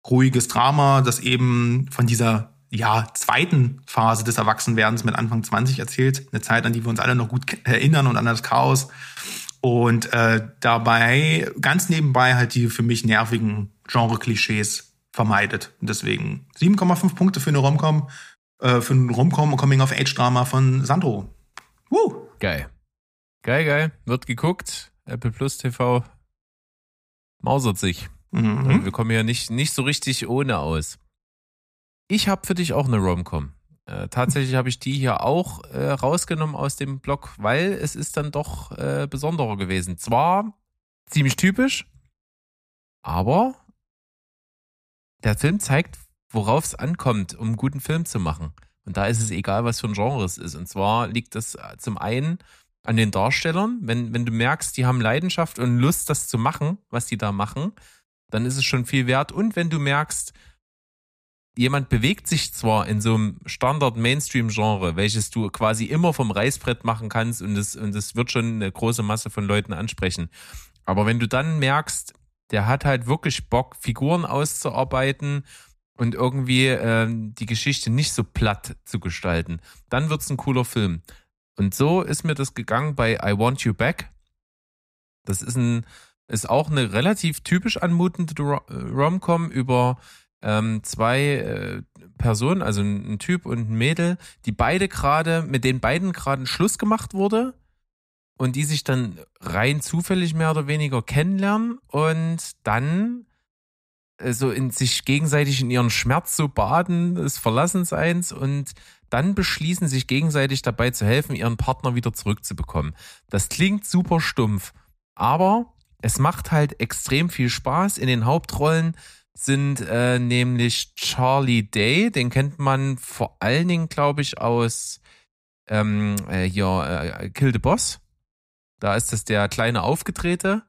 ruhiges Drama, das eben von dieser ja, zweiten Phase des Erwachsenwerdens mit Anfang 20 erzählt. Eine Zeit, an die wir uns alle noch gut erinnern und an das Chaos. Und äh, dabei ganz nebenbei halt die für mich nervigen Genre-Klischees vermeidet. Und deswegen 7,5 Punkte für eine Romcom, äh, für ein Romcom Coming-of-Age-Drama von Sandro. Woo! Geil. Geil, geil. Wird geguckt. Apple Plus TV mausert sich. Mhm. Wir kommen ja nicht, nicht so richtig ohne aus. Ich habe für dich auch eine Romcom. Äh, tatsächlich habe ich die hier auch äh, rausgenommen aus dem Blog, weil es ist dann doch äh, besonderer gewesen. Zwar ziemlich typisch, aber der Film zeigt, worauf es ankommt, um einen guten Film zu machen. Und da ist es egal, was für ein Genre es ist. Und zwar liegt es zum einen an den Darstellern. Wenn, wenn du merkst, die haben Leidenschaft und Lust, das zu machen, was die da machen, dann ist es schon viel wert. Und wenn du merkst, jemand bewegt sich zwar in so einem Standard-Mainstream-Genre, welches du quasi immer vom Reißbrett machen kannst und es, und es wird schon eine große Masse von Leuten ansprechen. Aber wenn du dann merkst, der hat halt wirklich Bock, Figuren auszuarbeiten und irgendwie ähm, die Geschichte nicht so platt zu gestalten, dann wird's ein cooler Film. Und so ist mir das gegangen bei I Want You Back. Das ist ein, ist auch eine relativ typisch anmutende äh, Rom-Com über ähm, zwei äh, Personen, also ein, ein Typ und ein Mädel, die beide gerade, mit denen beiden gerade Schluss gemacht wurde und die sich dann rein zufällig mehr oder weniger kennenlernen und dann äh, so in sich gegenseitig in ihren Schmerz so baden des Verlassenseins und dann beschließen, sich gegenseitig dabei zu helfen, ihren Partner wieder zurückzubekommen. Das klingt super stumpf, aber es macht halt extrem viel Spaß. In den Hauptrollen sind äh, nämlich Charlie Day, den kennt man vor allen Dingen, glaube ich, aus ähm, äh, hier äh, Kill the Boss. Da ist das der kleine Aufgedrehte.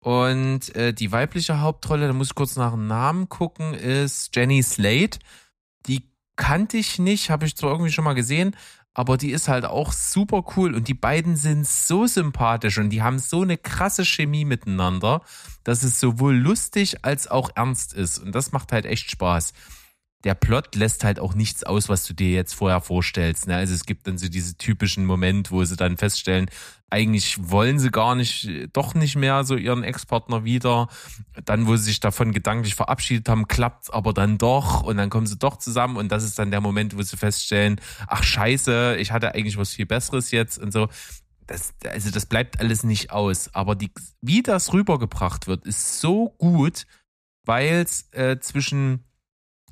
Und äh, die weibliche Hauptrolle, da muss ich kurz nach dem Namen gucken, ist Jenny Slate. Die kannte ich nicht, habe ich zwar irgendwie schon mal gesehen, aber die ist halt auch super cool und die beiden sind so sympathisch und die haben so eine krasse Chemie miteinander, dass es sowohl lustig als auch ernst ist und das macht halt echt Spaß. Der Plot lässt halt auch nichts aus, was du dir jetzt vorher vorstellst. Ne? Also es gibt dann so diese typischen Moment, wo sie dann feststellen, eigentlich wollen sie gar nicht, doch nicht mehr so ihren Ex-Partner wieder. Dann, wo sie sich davon gedanklich verabschiedet haben, klappt's aber dann doch und dann kommen sie doch zusammen und das ist dann der Moment, wo sie feststellen, ach scheiße, ich hatte eigentlich was viel Besseres jetzt und so. Das, also das bleibt alles nicht aus. Aber die, wie das rübergebracht wird, ist so gut, weil es äh, zwischen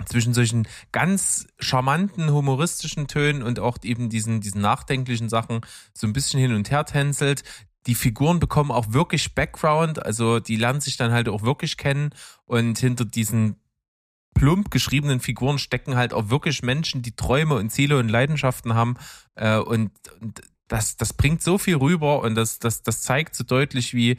zwischen solchen ganz charmanten, humoristischen Tönen und auch eben diesen, diesen nachdenklichen Sachen so ein bisschen hin und her tänzelt. Die Figuren bekommen auch wirklich Background, also die lernen sich dann halt auch wirklich kennen und hinter diesen plump geschriebenen Figuren stecken halt auch wirklich Menschen, die Träume und Ziele und Leidenschaften haben äh, und, und das, das bringt so viel rüber und das, das, das zeigt so deutlich, wie,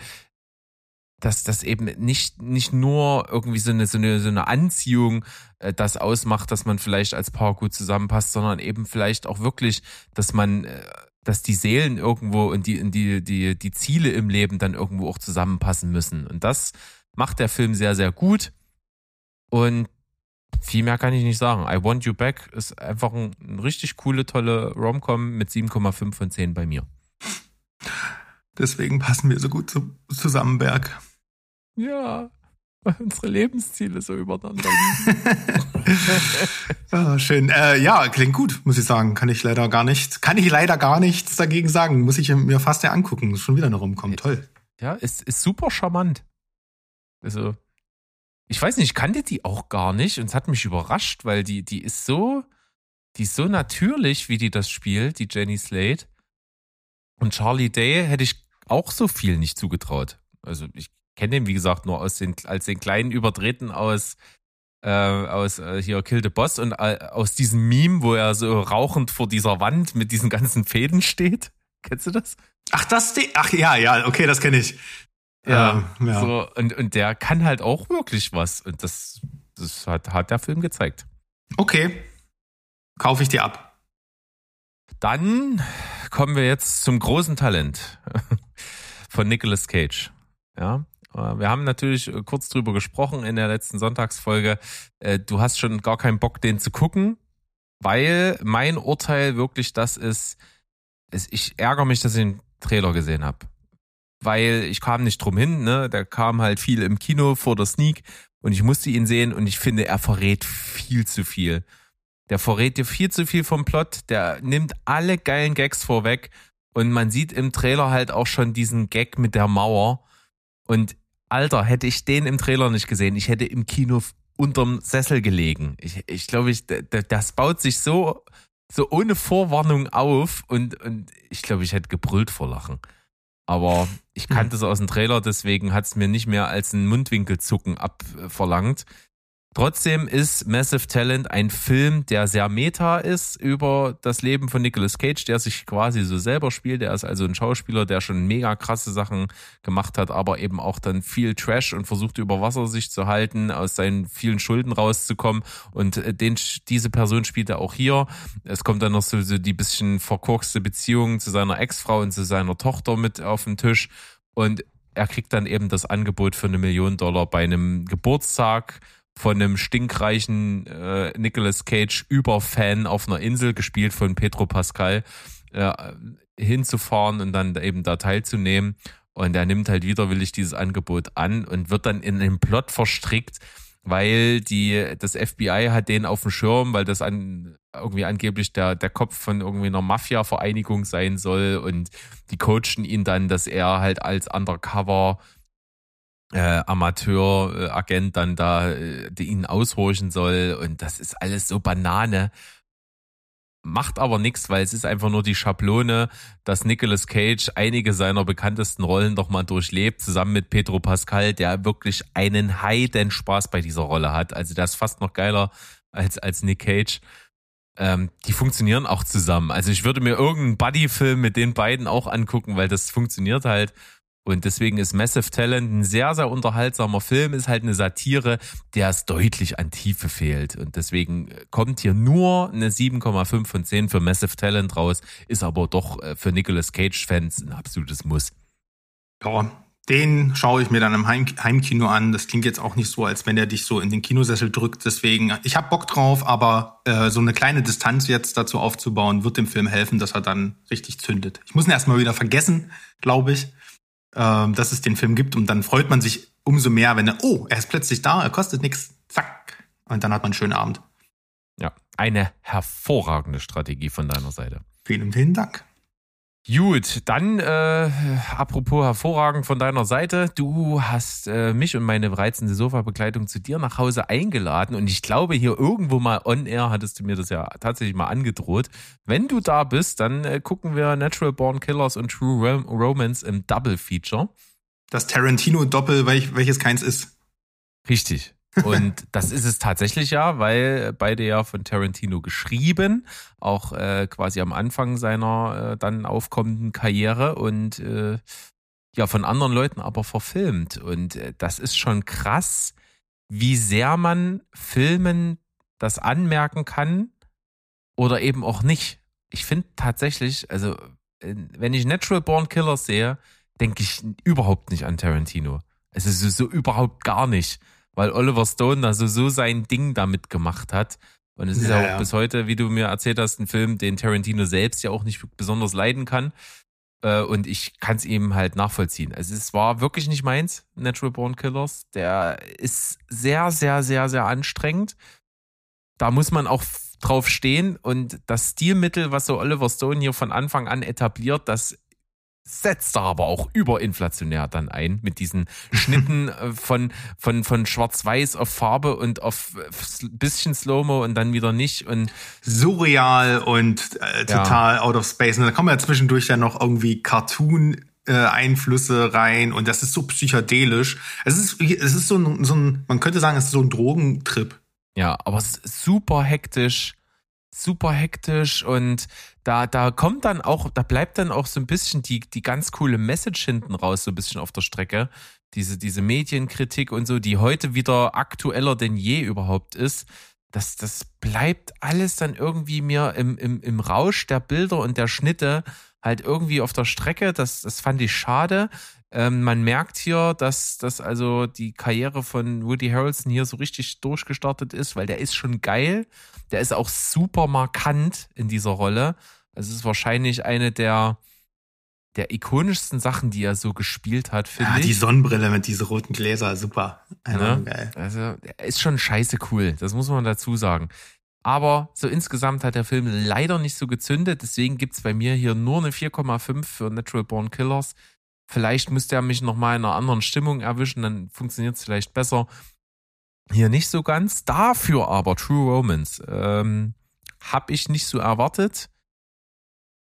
dass das eben nicht, nicht nur irgendwie so eine, so eine, so eine Anziehung äh, das ausmacht, dass man vielleicht als Paar gut zusammenpasst, sondern eben vielleicht auch wirklich, dass man, äh, dass die Seelen irgendwo und die, die, die, die Ziele im Leben dann irgendwo auch zusammenpassen müssen. Und das macht der Film sehr, sehr gut. Und viel mehr kann ich nicht sagen. I Want You Back ist einfach ein, richtig coole, tolle Rom-Com mit 7,5 von 10 bei mir. Deswegen passen wir so gut zu, zusammen, Berg. Ja, weil unsere Lebensziele so übereinander liegen. Ah, schön. Äh, ja, klingt gut, muss ich sagen. Kann ich leider gar nicht, kann ich leider gar nichts dagegen sagen. Muss ich mir fast ja angucken. Ist schon wieder eine rumkommen. Toll. ja, ist, ist super charmant. Also, ich weiß nicht, ich kannte die auch gar nicht und es hat mich überrascht, weil die, die ist so, die ist so natürlich, wie die das spielt, die Jenny Slate. Und Charlie Day hätte ich auch so viel nicht zugetraut. Also ich kenne den, wie gesagt, nur aus den, als den kleinen Übertreten aus, äh, aus äh, hier Kill the Boss und äh, aus diesem Meme, wo er so rauchend vor dieser Wand mit diesen ganzen Fäden steht. Kennst du das? Ach, das, de- ach ja, ja, okay, das kenne ich. Ja, Ähm, ja. So, und, und der kann halt auch wirklich was. Und das, das hat, hat der Film gezeigt. Okay. Kaufe ich dir ab. Dann kommen wir jetzt zum großen Talent von Nicolas Cage. Ja, wir haben natürlich äh, kurz drüber gesprochen in der letzten Sonntagsfolge. Äh, Du hast schon gar keinen Bock, den zu gucken, weil mein Urteil wirklich das ist, ich ärgere mich, dass ich den Trailer gesehen habe. Weil ich kam nicht drum hin, ne? Der kam halt viel im Kino vor der Sneak und ich musste ihn sehen und ich finde, er verrät viel zu viel. Der verrät dir viel zu viel vom Plot, der nimmt alle geilen Gags vorweg und man sieht im Trailer halt auch schon diesen Gag mit der Mauer. Und Alter, hätte ich den im Trailer nicht gesehen, ich hätte im Kino unterm Sessel gelegen. Ich, ich glaube, ich, das baut sich so, so ohne Vorwarnung auf und, und ich glaube, ich hätte gebrüllt vor Lachen. Aber ich kannte es aus dem Trailer, deswegen hat es mir nicht mehr als ein Mundwinkelzucken abverlangt. Trotzdem ist Massive Talent ein Film, der sehr meta ist über das Leben von Nicolas Cage, der sich quasi so selber spielt. Der ist also ein Schauspieler, der schon mega krasse Sachen gemacht hat, aber eben auch dann viel Trash und versucht über Wasser sich zu halten, aus seinen vielen Schulden rauszukommen. Und äh, den, diese Person spielt er auch hier. Es kommt dann noch so, so die bisschen verkorkste Beziehung zu seiner Ex-Frau und zu seiner Tochter mit auf den Tisch. Und er kriegt dann eben das Angebot für eine Million Dollar bei einem Geburtstag von einem stinkreichen äh, Nicolas Cage Überfan auf einer Insel, gespielt von Pedro Pascal, äh, hinzufahren und dann eben da teilzunehmen. Und er nimmt halt widerwillig dieses Angebot an und wird dann in den Plot verstrickt, weil die, das FBI hat den auf dem Schirm, weil das an, irgendwie angeblich der, der Kopf von irgendwie einer Mafia-Vereinigung sein soll und die coachen ihn dann, dass er halt als Undercover äh, Amateuragent dann da äh, ihn aushorchen soll und das ist alles so Banane. Macht aber nichts, weil es ist einfach nur die Schablone, dass Nicolas Cage einige seiner bekanntesten Rollen doch mal durchlebt, zusammen mit Pedro Pascal, der wirklich einen heiden Spaß bei dieser Rolle hat. Also der ist fast noch geiler als, als Nick Cage. Ähm, die funktionieren auch zusammen. Also ich würde mir irgendeinen Buddy-Film mit den beiden auch angucken, weil das funktioniert halt. Und deswegen ist Massive Talent ein sehr, sehr unterhaltsamer Film, ist halt eine Satire, der es deutlich an Tiefe fehlt. Und deswegen kommt hier nur eine 7,5 von 10 für Massive Talent raus, ist aber doch äh, für Nicolas Cage-Fans ein absolutes Muss. Ja, den schaue ich mir dann im Heim Heimkino an. Das klingt jetzt auch nicht so, als wenn er dich so in den Kinosessel drückt. Deswegen, ich habe Bock drauf, aber äh, so eine kleine Distanz jetzt dazu aufzubauen, wird dem Film helfen, dass er dann richtig zündet. Ich muss ihn erstmal wieder vergessen, glaube ich ähm, dass es den Film gibt und dann freut man sich umso mehr, wenn er, oh, er ist plötzlich da, er kostet nichts, zack, und dann hat man einen schönen Abend. Ja, eine hervorragende Strategie von deiner Seite. Vielen, vielen Dank. Gut, dann äh, apropos hervorragend von deiner Seite. Du hast äh, mich und meine reizende Sofa-Begleitung zu dir nach Hause eingeladen und ich glaube hier irgendwo mal on air hattest du mir das ja tatsächlich mal angedroht. Wenn du da bist, dann äh, gucken wir Natural Born Killers und True Rom Romance im Double Feature. Das Tarantino-Doppel, welch, welches keins ist. Richtig. Und das ist es tatsächlich ja, weil beide ja von Tarantino geschrieben, auch äh, quasi am Anfang seiner äh, dann aufkommenden Karriere und äh, ja von anderen Leuten aber verfilmt. Und äh, das ist schon krass, wie sehr man Filmen das anmerken kann oder eben auch nicht. Ich finde tatsächlich, also wenn ich Natural Born Killers sehe, denke ich überhaupt nicht an Tarantino. Es ist so überhaupt gar nicht weil Oliver Stone also so sein Ding damit gemacht hat. Und es ist ja, auch ja. bis heute, wie du mir erzählt hast, ein Film, den Tarantino selbst ja auch nicht besonders leiden kann. Äh, und ich kann es ihm halt nachvollziehen. Also es war wirklich nicht meins, Natural Born Killers. Der ist sehr, sehr, sehr, sehr anstrengend. Da muss man auch drauf stehen. Und das Stilmittel, was so Oliver Stone hier von Anfang an etabliert, das setzt er aber auch überinflationär dann ein mit diesen Schnitten äh, von, von, von schwarz-weiß auf Farbe und auf äh, bisschen Slow-Mo und dann wieder nicht und surreal und äh, total ja. out of space. Und dann kommen ja zwischendurch ja noch irgendwie Cartoon äh, Einflüsse rein und das ist so psychedelisch. Es ist, es ist so ein, so ein, man könnte sagen, es ist so ein Drogentrip. Ja, aber es ist super hektisch super hektisch und da, da kommt dann auch, da bleibt dann auch so ein bisschen die, die ganz coole Message hinten raus, so ein bisschen auf der Strecke. Diese, diese Medienkritik und so, die heute wieder aktueller denn je überhaupt ist. Das, das bleibt alles dann irgendwie mir im, im, im Rausch der Bilder und der Schnitte halt irgendwie auf der Strecke. Das, das fand ich schade. Ähm, man merkt hier, dass, dass also die Karriere von Woody Harrelson hier so richtig durchgestartet ist, weil der ist schon geil. Der ist auch super markant in dieser Rolle. Es ist wahrscheinlich eine der, der ikonischsten Sachen, die er so gespielt hat, finde ja, ich. Die Sonnenbrille mit diesen roten Gläser, super. Ne? Geil. Also, er ist schon scheiße cool, das muss man dazu sagen. Aber so insgesamt hat der Film leider nicht so gezündet, deswegen gibt's bei mir hier nur eine 4,5 für Natural Born Killers. Vielleicht müsste er mich nochmal in einer anderen Stimmung erwischen, dann funktioniert es vielleicht besser. Hier nicht so ganz. Dafür aber True Romance ähm, habe ich nicht so erwartet.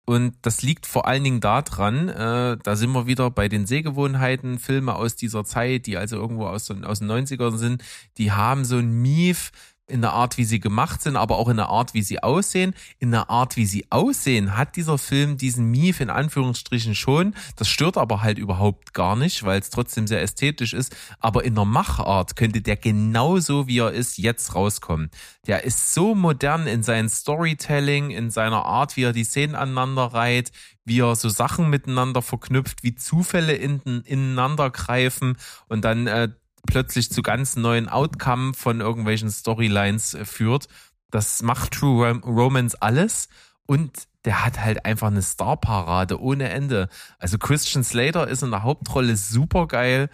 Und das liegt vor allen Dingen daran, äh, da sind wir wieder bei den Sehgewohnheiten, Filme aus dieser Zeit, die also irgendwo aus, den- aus den 90ern sind, die haben so ein Mief in der Art, wie sie gemacht sind, aber auch in der Art, wie sie aussehen. In der Art, wie sie aussehen, hat dieser Film diesen Mief in Anführungsstrichen schon. Das stört aber halt überhaupt gar nicht, weil es trotzdem sehr ästhetisch ist. Aber in der Machart könnte der genauso, wie er ist, jetzt rauskommen. Der ist so modern in seinem Storytelling, in seiner Art, wie er die Szenen aneinander reiht, wie er so Sachen miteinander verknüpft, wie Zufälle in, ineinander greifen und dann äh, plötzlich zu ganz neuen Outcome von irgendwelchen Storylines äh, führt. Das macht True Rom Romance alles und der hat halt einfach eine Starparade ohne Ende. Also Christian Slater ist in der Hauptrolle super geil.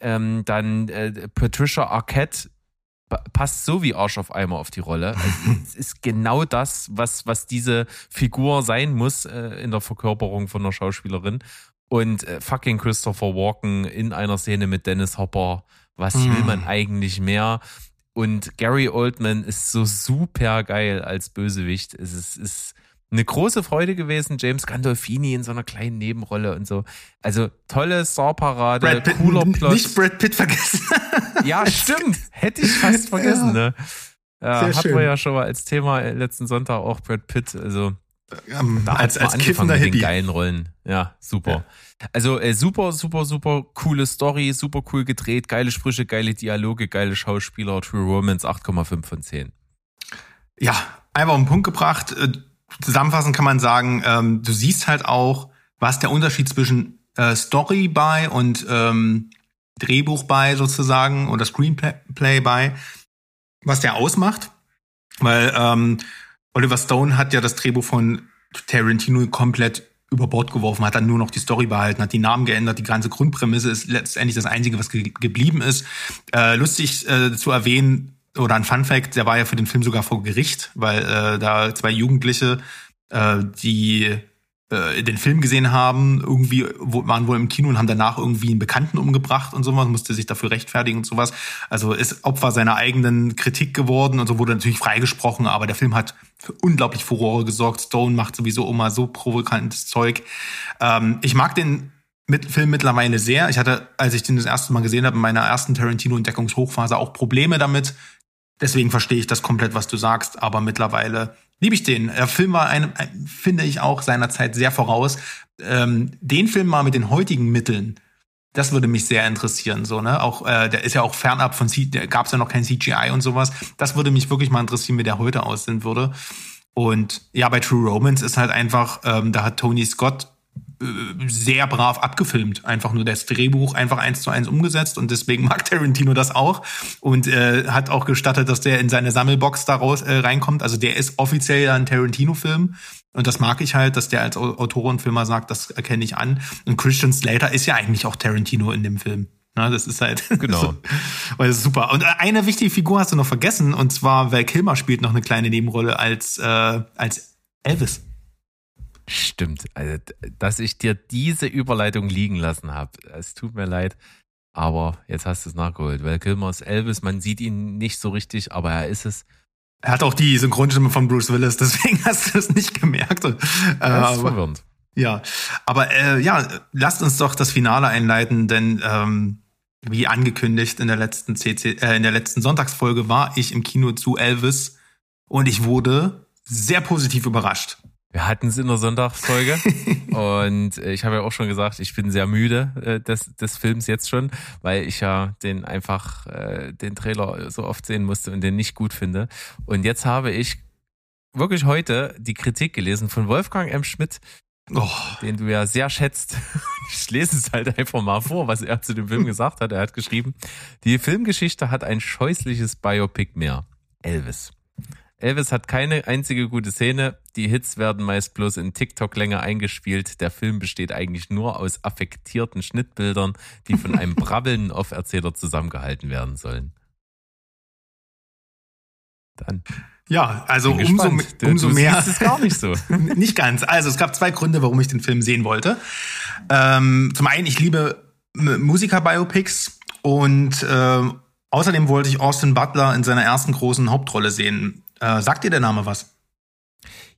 Ähm, dann äh, Patricia Arquette pa- passt so wie Arsch auf Eimer auf die Rolle. Also, es ist genau das, was, was diese Figur sein muss äh, in der Verkörperung von einer Schauspielerin. Und äh, fucking Christopher Walken in einer Szene mit Dennis Hopper. Was will man eigentlich mehr? Und Gary Oldman ist so super geil als Bösewicht. Es ist, ist eine große Freude gewesen. James Gandolfini in so einer kleinen Nebenrolle und so. Also tolle Starparade, Brad Pitt, cooler Plot. nicht Brad Pitt vergessen. Ja, stimmt. Hätte ich fast vergessen, ne? Ja, Sehr hatten schön. wir ja schon mal als Thema letzten Sonntag auch Brad Pitt. Also Ähm, da als als angefangen kiffender mit den geilen Rollen. Ja, super. Also äh, super, super, super coole Story, super cool gedreht, geile Sprüche, geile Dialoge, geile Schauspieler. True Romance 8,5 von 10. Ja, einfach auf den Punkt gebracht. Äh, Zusammenfassend kann man sagen, ähm, du siehst halt auch, was der Unterschied zwischen äh, Story bei und ähm, Drehbuch bei sozusagen oder Screenplay bei, was der ausmacht. Weil ähm, Oliver Stone hat ja das Drehbuch von Tarantino komplett über Bord geworfen, hat dann nur noch die Story behalten, hat die Namen geändert, die ganze Grundprämisse ist letztendlich das Einzige, was ge geblieben ist. Äh, lustig äh, zu erwähnen, oder ein Fun Fact, der war ja für den Film sogar vor Gericht, weil äh, da zwei Jugendliche, äh, die äh, den Film gesehen haben, irgendwie waren wohl im Kino und haben danach irgendwie einen Bekannten umgebracht und sowas, musste sich dafür rechtfertigen und sowas. Also ist Opfer seiner eigenen Kritik geworden und so wurde natürlich freigesprochen, aber der Film hat für unglaublich Furore gesorgt. Stone macht sowieso immer so provokantes Zeug. Ähm, ich mag den mit Film mittlerweile sehr. Ich hatte, als ich den das erste Mal gesehen habe, in meiner ersten Tarantino-Entdeckungshochphase auch Probleme damit. Deswegen verstehe ich das komplett, was du sagst, aber mittlerweile liebe ich den. Der Film war einem, ein- finde ich auch seinerzeit sehr voraus. Ähm, den Film mal mit den heutigen Mitteln, das würde mich sehr interessieren, so, ne? Auch, äh, der ist ja auch fernab von da gab es ja noch kein CGI und sowas. Das würde mich wirklich mal interessieren, wie der heute aussehen würde. Und ja, bei True Romance ist halt einfach, ähm, da hat Tony Scott sehr brav abgefilmt. Einfach nur das Drehbuch einfach eins zu eins umgesetzt und deswegen mag Tarantino das auch und äh, hat auch gestattet, dass der in seine Sammelbox da raus, äh, reinkommt. Also der ist offiziell ein Tarantino-Film und das mag ich halt, dass der als Au- Autor und Filmer sagt, das erkenne ich an. Und Christian Slater ist ja eigentlich auch Tarantino in dem Film. Na, das ist halt Genau. das ist super. Und eine wichtige Figur hast du noch vergessen und zwar Val Kilmer spielt noch eine kleine Nebenrolle als äh, als Elvis. Stimmt. Also, dass ich dir diese Überleitung liegen lassen habe. Es tut mir leid. Aber jetzt hast du es nachgeholt. Weil Kilmer ist Elvis, man sieht ihn nicht so richtig, aber er ist es. Er hat auch die Synchronstimme von Bruce Willis, deswegen hast du es nicht gemerkt. Äh, Das ist aber, verwirrend. ja, aber äh, ja, lasst uns doch das Finale einleiten, denn ähm, wie angekündigt in der letzten CC, äh, in der letzten Sonntagsfolge war ich im Kino zu Elvis und ich wurde sehr positiv überrascht. Wir hatten es in der Sonntagsfolge und äh, ich habe ja auch schon gesagt, ich bin sehr müde äh, des, des Films jetzt schon, weil ich ja den einfach äh, den Trailer so oft sehen musste und den nicht gut finde. Und jetzt habe ich wirklich heute die Kritik gelesen von Wolfgang M. Schmidt, Oh, den du ja sehr schätzt. Ich lese es halt einfach mal vor, was er zu dem Film gesagt hat. Er hat geschrieben, die Filmgeschichte hat ein scheußliches Biopic mehr. Elvis. Elvis hat keine einzige gute Szene. Die Hits werden meist bloß in TikTok-Länge eingespielt. Der Film besteht eigentlich nur aus affektierten Schnittbildern, die von einem brabbelnden Off-Erzähler zusammengehalten werden sollen. Dann ja, also umso. Du- umso du mehr. es gar nicht so. nicht ganz. Also es gab zwei Gründe, warum ich den Film sehen wollte. Ähm, zum einen, ich liebe Musiker-Biopics und äh, außerdem wollte ich Austin Butler in seiner ersten großen Hauptrolle sehen. Äh, sagt dir der Name was?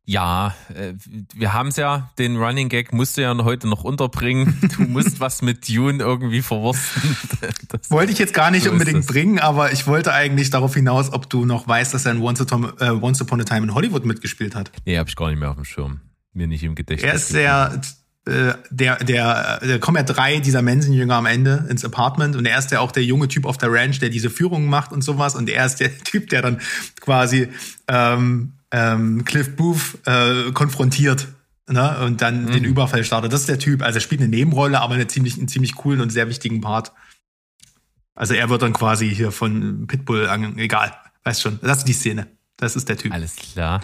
Ja, äh, wir haben es ja, den Running Gag musst du ja heute noch unterbringen. Du musst was mit Dune irgendwie verwursten. Das, Wollte ich jetzt gar nicht so unbedingt bringen, aber ich wollte eigentlich darauf hinaus, ob du noch weißt, dass er in Once Upon, äh, Once Upon a Time in Hollywood mitgespielt hat. Nee, hab ich gar nicht mehr auf dem Schirm. Mir nicht im Gedächtnis. Er ist der, äh, der, der, der kommen ja drei dieser Menschenjünger am Ende ins Apartment und er ist ja auch der junge Typ auf der Ranch, der diese Führungen macht und sowas und er ist der Typ, der dann quasi ähm, ähm, Cliff Booth äh, konfrontiert. Ne? Und dann den Überfall startet. Das ist der Typ. Also er spielt eine Nebenrolle, aber eine ziemlich, einen ziemlich coolen und sehr wichtigen Part. Also er wird dann quasi hier von Pitbull an, egal, weißt schon. Das ist die Szene. Das ist der Typ. Alles klar.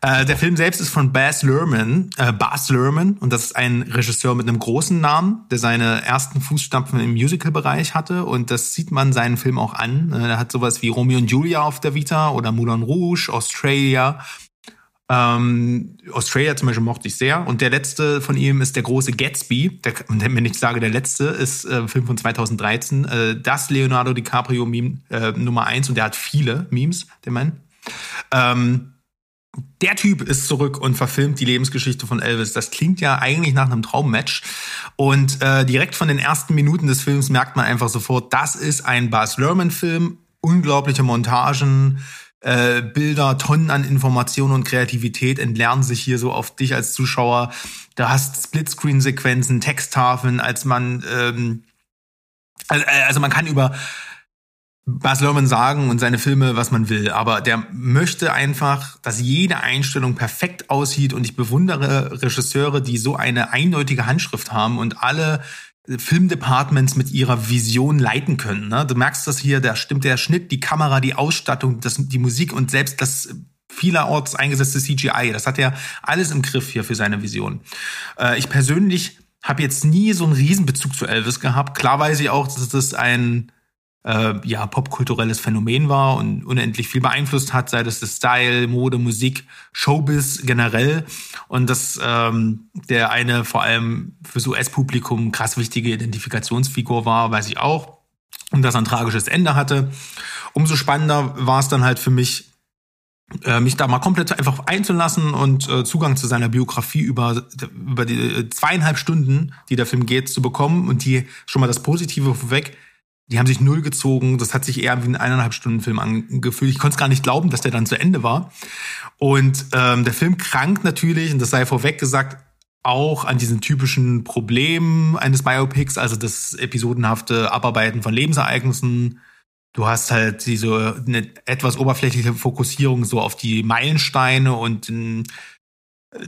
Äh, der Film selbst ist von Baz Luhrmann, äh, Baz Luhrmann, und das ist ein Regisseur mit einem großen Namen, der seine ersten Fußstapfen im Musical-Bereich hatte, und das sieht man seinen Film auch an. Äh, er hat sowas wie Romeo und Julia auf der Vita oder Moulin Rouge, Australia. Ähm, Australia zum Beispiel mochte ich sehr. Und der letzte von ihm ist der große Gatsby. Der, wenn ich sage, der letzte ist äh, ein Film von 2013. Äh, das Leonardo DiCaprio-Meme äh, Nummer eins und der hat viele Memes, der Mann. Ähm, der Typ ist zurück und verfilmt die Lebensgeschichte von Elvis. Das klingt ja eigentlich nach einem Traummatch. Und äh, direkt von den ersten Minuten des Films merkt man einfach sofort, das ist ein Baz Luhrmann-Film. Unglaubliche Montagen, äh, Bilder, Tonnen an Informationen und Kreativität entlernen sich hier so auf dich als Zuschauer. Du hast Splitscreen-Sequenzen, Texttafeln, als man ähm, also, äh, also man kann über Baz Luhrmann sagen und seine Filme, was man will, aber der möchte einfach, dass jede Einstellung perfekt aussieht und ich bewundere Regisseure, die so eine eindeutige Handschrift haben und alle Filmdepartments mit ihrer Vision leiten können. Ne? Du merkst das hier, da stimmt der Schnitt, die Kamera, die Ausstattung, das, die Musik und selbst das vielerorts eingesetzte CGI. Das hat er alles im Griff hier für seine Vision. Äh, ich persönlich habe jetzt nie so einen Riesenbezug zu Elvis gehabt. Klar weiß ich auch, dass das ein äh, ja, popkulturelles Phänomen war und unendlich viel beeinflusst hat, sei das das Style, Mode, Musik, Showbiz generell. Und dass ähm, der eine vor allem fürs US-Publikum krass wichtige Identifikationsfigur war, weiß ich auch. Und dass er ein tragisches Ende hatte. Umso spannender war es dann halt für mich, äh, mich da mal komplett einfach einzulassen und äh, Zugang zu seiner Biografie über, über die äh, zweieinhalb Stunden, die der Film geht, zu bekommen. Und die schon mal das Positive vorweg, die haben sich null gezogen. Das hat sich eher wie ein eineinhalb Stunden Film angefühlt. Ich konnte es gar nicht glauben, dass der dann zu Ende war. Und ähm, der Film krankt natürlich, und das sei vorweg gesagt, auch an diesen typischen Problemen eines Biopics, also das episodenhafte Abarbeiten von Lebensereignissen. Du hast halt diese eine etwas oberflächliche Fokussierung so auf die Meilensteine und ähm,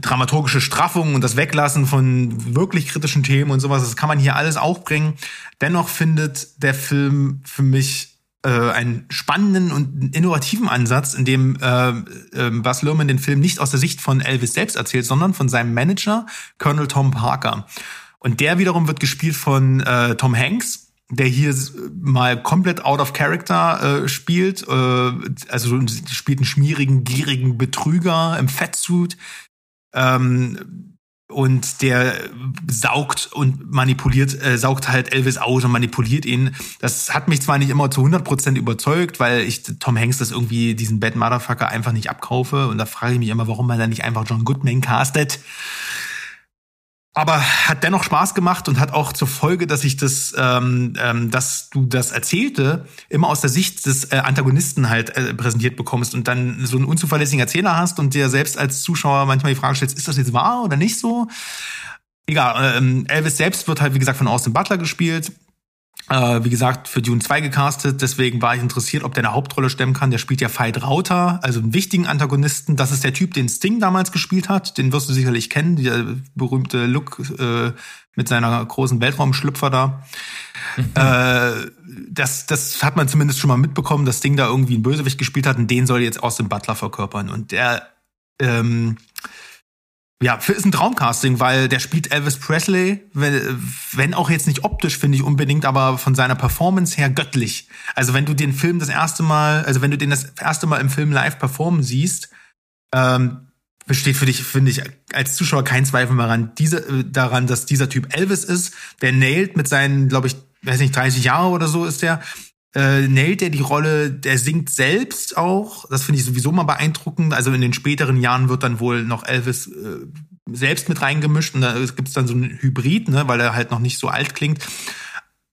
dramaturgische Straffung und das Weglassen von wirklich kritischen Themen und sowas, das kann man hier alles auch bringen. Dennoch findet der Film für mich äh, einen spannenden und innovativen Ansatz, in dem äh, äh, Bas Luhrmann den Film nicht aus der Sicht von Elvis selbst erzählt, sondern von seinem Manager, Colonel Tom Parker. Und der wiederum wird gespielt von äh, Tom Hanks, der hier mal komplett out of character äh, spielt, äh, also spielt einen schmierigen, gierigen Betrüger im Fettsuit, ähm, und der saugt und manipuliert, äh, saugt halt Elvis aus und manipuliert ihn. Das hat mich zwar nicht immer zu 100% überzeugt, weil ich Tom Hanks das irgendwie, diesen Bad Motherfucker einfach nicht abkaufe. Und da frage ich mich immer, warum man da nicht einfach John Goodman castet. Aber hat dennoch Spaß gemacht und hat auch zur Folge, dass ich das, ähm, ähm, dass du das Erzählte immer aus der Sicht des äh, Antagonisten halt äh, präsentiert bekommst und dann so einen unzuverlässigen Erzähler hast und dir selbst als Zuschauer manchmal die Frage stellst, ist das jetzt wahr oder nicht so? Egal, ähm, Elvis selbst wird halt, wie gesagt, von Austin Butler gespielt. Äh, wie gesagt, für Dune 2 gecastet, deswegen war ich interessiert, ob der eine Hauptrolle stemmen kann. Der spielt ja Veit Rauter, also einen wichtigen Antagonisten. Das ist der Typ, den Sting damals gespielt hat. Den wirst du sicherlich kennen, der berühmte Look äh, mit seiner großen Weltraumschlüpfer da. äh, das, das hat man zumindest schon mal mitbekommen, dass Sting da irgendwie einen Bösewicht gespielt hat und den soll jetzt Austin Butler verkörpern. Und der ähm, ja, ist ein Traumcasting, weil der spielt Elvis Presley, wenn, auch jetzt nicht optisch, finde ich unbedingt, aber von seiner Performance her göttlich. Also wenn du den Film das erste Mal, also wenn du den das erste Mal im Film live performen siehst, ähm, besteht für dich, finde ich, als Zuschauer kein Zweifel daran, diese, äh, daran, dass dieser Typ Elvis ist. Der nailt mit seinen, glaube ich, weiß nicht, 30 Jahre oder so ist der, äh, nailt er die Rolle, der singt selbst auch. Das finde ich sowieso mal beeindruckend. Also in den späteren Jahren wird dann wohl noch Elvis äh, selbst mit reingemischt und da gibt's dann so ein Hybrid, ne, weil er halt noch nicht so alt klingt.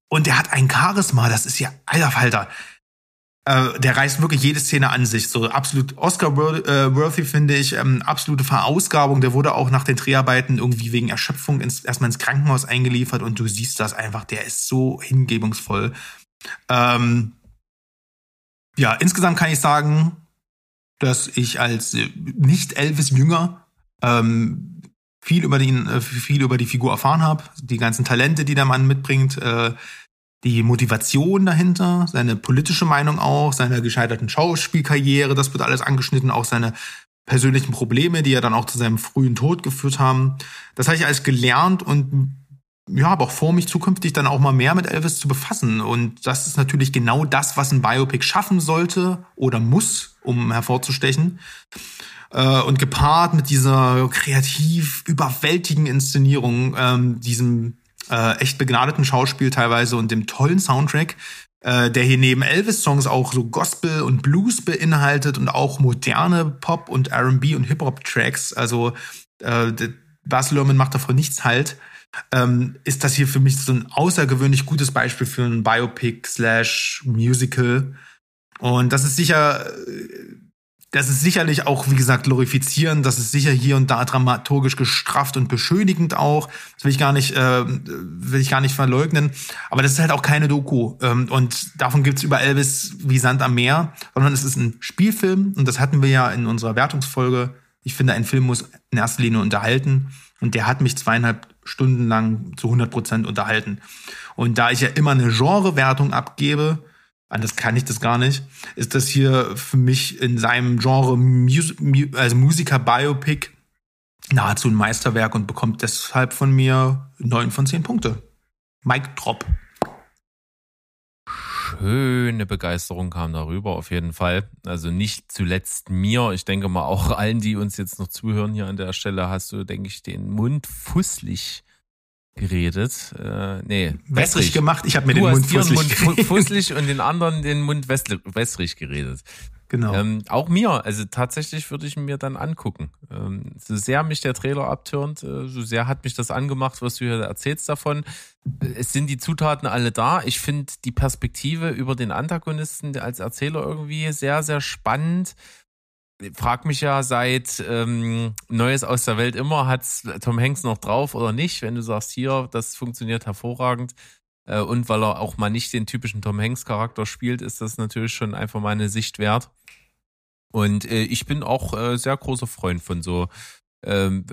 Und der hat ein Charisma, das ist ja, alter Falter. Äh, der reißt wirklich jede Szene an sich. So absolut Oscar-worthy, finde ich. Ähm, absolute Verausgabung. Der wurde auch nach den Dreharbeiten irgendwie wegen Erschöpfung ins, erstmal ins Krankenhaus eingeliefert und du siehst das einfach. Der ist so hingebungsvoll. Ähm, ja, insgesamt kann ich sagen, dass ich als äh, nicht Elvis-Jünger ähm, viel über den, äh, viel über die Figur erfahren habe, die ganzen Talente, die der Mann mitbringt, äh, die Motivation dahinter, seine politische Meinung auch, seine gescheiterten Schauspielkarriere, das wird alles angeschnitten, auch seine persönlichen Probleme, die ja dann auch zu seinem frühen Tod geführt haben. Das habe ich alles gelernt und ja, aber auch vor, mich zukünftig dann auch mal mehr mit Elvis zu befassen. Und das ist natürlich genau das, was ein Biopic schaffen sollte oder muss, um hervorzustechen. Äh, und gepaart mit dieser kreativ überwältigen Inszenierung, ähm, diesem äh, echt begnadeten Schauspiel teilweise und dem tollen Soundtrack, äh, der hier neben Elvis-Songs auch so Gospel und Blues beinhaltet und auch moderne Pop- und R&B- und Hip-Hop-Tracks. Also Bas Luhrmann macht davon nichts halt. Ähm, ist das hier für mich so ein außergewöhnlich gutes Beispiel für ein Biopic slash Musical. Und das ist sicher äh, das ist sicherlich auch, wie gesagt, glorifizierend. Das ist sicher hier und da dramaturgisch gestrafft und beschönigend auch. Das will ich gar nicht, äh, will ich gar nicht verleugnen. Aber das ist halt auch keine Doku. Ähm, und davon gibt's über Elvis wie Sand am Meer, sondern es ist ein Spielfilm. Und das hatten wir ja in unserer Wertungsfolge. Ich finde, ein Film muss in erster Linie unterhalten. Und der hat mich zweieinhalb Stunden lang zu 100 Prozent unterhalten. Und da ich ja immer eine Genrewertung abgebe, anders kann ich das gar nicht, ist das hier für mich in seinem Genre Mus also Musiker-Biopic nahezu ein Meisterwerk und bekommt deshalb von mir neun von zehn Punkte. Mike Drop. Schöne Begeisterung kam darüber, auf jeden Fall. Also nicht zuletzt mir, ich denke mal auch allen, die uns jetzt noch zuhören hier an der Stelle, hast du, denke ich, den Mund fusselig geredet. Äh, nee, wässrig gemacht. Ich habe mir du den Mund fusselig Mund fusselig und den anderen den Mund wässrig geredet. Genau. Ähm, auch mir, also tatsächlich würde ich mir dann angucken. Ähm, so sehr mich der Trailer abtürnt, äh, so sehr hat mich das angemacht, was du hier erzählst davon. Es sind die Zutaten alle da. Ich finde die Perspektive über den Antagonisten als Erzähler irgendwie sehr, sehr spannend frag mich ja seit ähm, Neues aus der Welt immer, hat's Tom Hanks noch drauf oder nicht? Wenn du sagst, hier, das funktioniert hervorragend. Äh, und weil er auch mal nicht den typischen Tom Hanks-Charakter spielt, ist das natürlich schon einfach mal eine Sicht wert. Und äh, ich bin auch äh, sehr großer Freund von so ähm,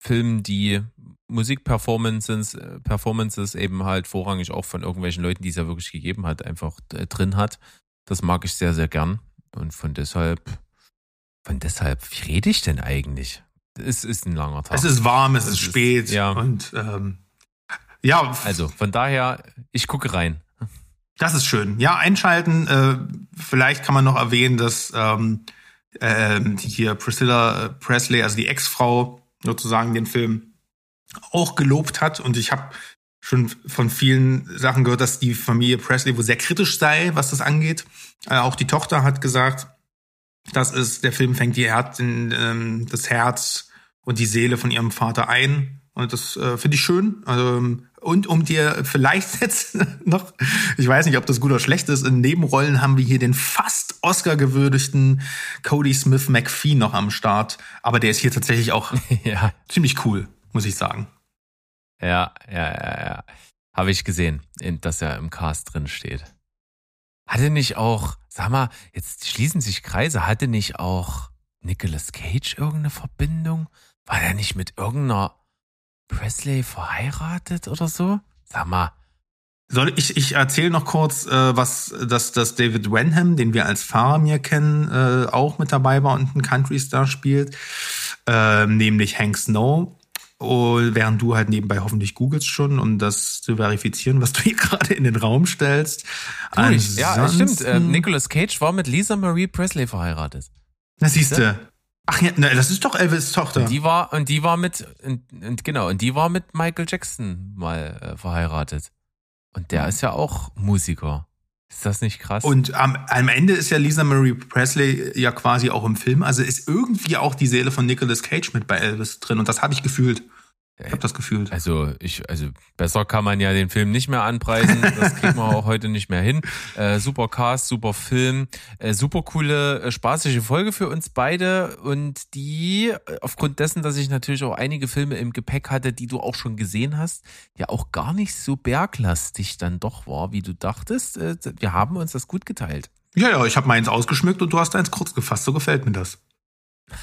Filmen, die Musikperformances äh, Performances eben halt vorrangig auch von irgendwelchen Leuten, die es ja wirklich gegeben hat, einfach äh, drin hat. Das mag ich sehr, sehr gern. Und von deshalb und deshalb, wie rede ich denn eigentlich? Es ist ein langer Tag. Es ist warm, es, es ist spät. Ist, ja. Und ähm, ja. Also von daher, ich gucke rein. Das ist schön. Ja, einschalten. Äh, vielleicht kann man noch erwähnen, dass ähm, äh, hier Priscilla Presley, also die Ex-Frau, sozusagen den Film auch gelobt hat. Und ich habe schon von vielen Sachen gehört, dass die Familie Presley wohl sehr kritisch sei, was das angeht. Äh, auch die Tochter hat gesagt, das ist, der Film fängt die Herz, in, ähm, das Herz und die Seele von ihrem Vater ein. Und das äh, finde ich schön. Also, und um dir vielleicht jetzt noch, ich weiß nicht, ob das gut oder schlecht ist, in Nebenrollen haben wir hier den fast Oscar-gewürdigten Cody Smith McPhee noch am Start. Aber der ist hier tatsächlich auch ja. ziemlich cool, muss ich sagen. Ja, ja, ja, ja. Habe ich gesehen, dass er im Cast drin steht. Hatte nicht auch, sag mal, jetzt schließen sich Kreise, hatte nicht auch Nicolas Cage irgendeine Verbindung? War der nicht mit irgendeiner Presley verheiratet oder so? Sag mal. Soll ich, ich erzähle noch kurz, äh, was, dass, dass David Wenham, den wir als Faramir kennen, äh, auch mit dabei war und einen Country Star spielt, äh, nämlich Hank Snow. Und während du halt nebenbei hoffentlich googelst schon, um das zu verifizieren, was du hier gerade in den Raum stellst. ja, stimmt. Äh, Nicolas Cage war mit Lisa Marie Presley verheiratet. Na siehste. Ach ja, na, das ist doch Elvis Tochter. Und die war und die war mit und, und genau und die war mit Michael Jackson mal äh, verheiratet. Und der ist ja auch Musiker. Ist das nicht krass? Und am, am Ende ist ja Lisa Marie Presley ja quasi auch im Film. Also ist irgendwie auch die Seele von Nicolas Cage mit bei Elvis drin. Und das habe ich gefühlt. Ich habe das gefühlt. Also ich, also besser kann man ja den Film nicht mehr anpreisen. Das kriegt man auch heute nicht mehr hin. Äh, super Cast, super Film, äh, super coole, äh, spaßige Folge für uns beide und die äh, aufgrund dessen, dass ich natürlich auch einige Filme im Gepäck hatte, die du auch schon gesehen hast, ja auch gar nicht so berglastig dann doch war, wie du dachtest. Äh, wir haben uns das gut geteilt. Ja, ja, ich habe meins ausgeschmückt und du hast eins kurz gefasst. So gefällt mir das.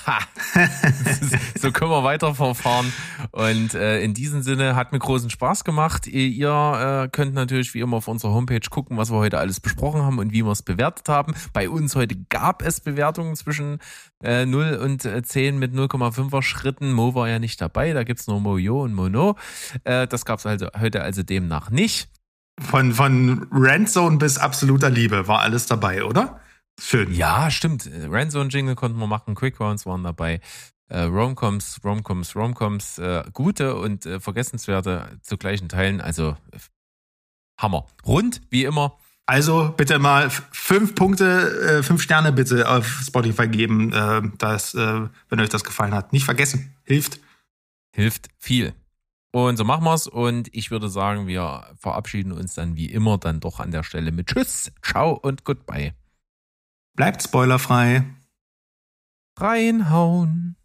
Ha. so können wir weiterverfahren. Und äh, in diesem Sinne hat mir großen Spaß gemacht. Ihr, äh, könnt natürlich wie immer auf unserer Homepage gucken, was wir heute alles besprochen haben und wie wir es bewertet haben. Bei uns heute gab es Bewertungen zwischen äh, 0 und äh, 10 mit 0,5er Schritten. Mo war ja nicht dabei, da gibt's nur Mojo und Mono. Äh, das gab's also heute also demnach nicht. Von, von Randzone bis absoluter Liebe war alles dabei, oder? Schön. Ja, stimmt. Randzone Jingle konnten wir machen, Quick Rounds waren dabei. Äh, Romcoms, Romcoms, Romcoms, äh, gute und äh, vergessenswerte zu gleichen Teilen. Also äh, Hammer. Rund, wie immer. Also bitte mal fünf Punkte, äh, fünf Sterne bitte auf Spotify geben, äh, das, äh, wenn euch das gefallen hat. Nicht vergessen, hilft. Hilft viel. Und so machen wir's. Und ich würde sagen, wir verabschieden uns dann wie immer dann doch an der Stelle mit Tschüss, Ciao und Goodbye. Bleibt spoilerfrei. Reinhauen.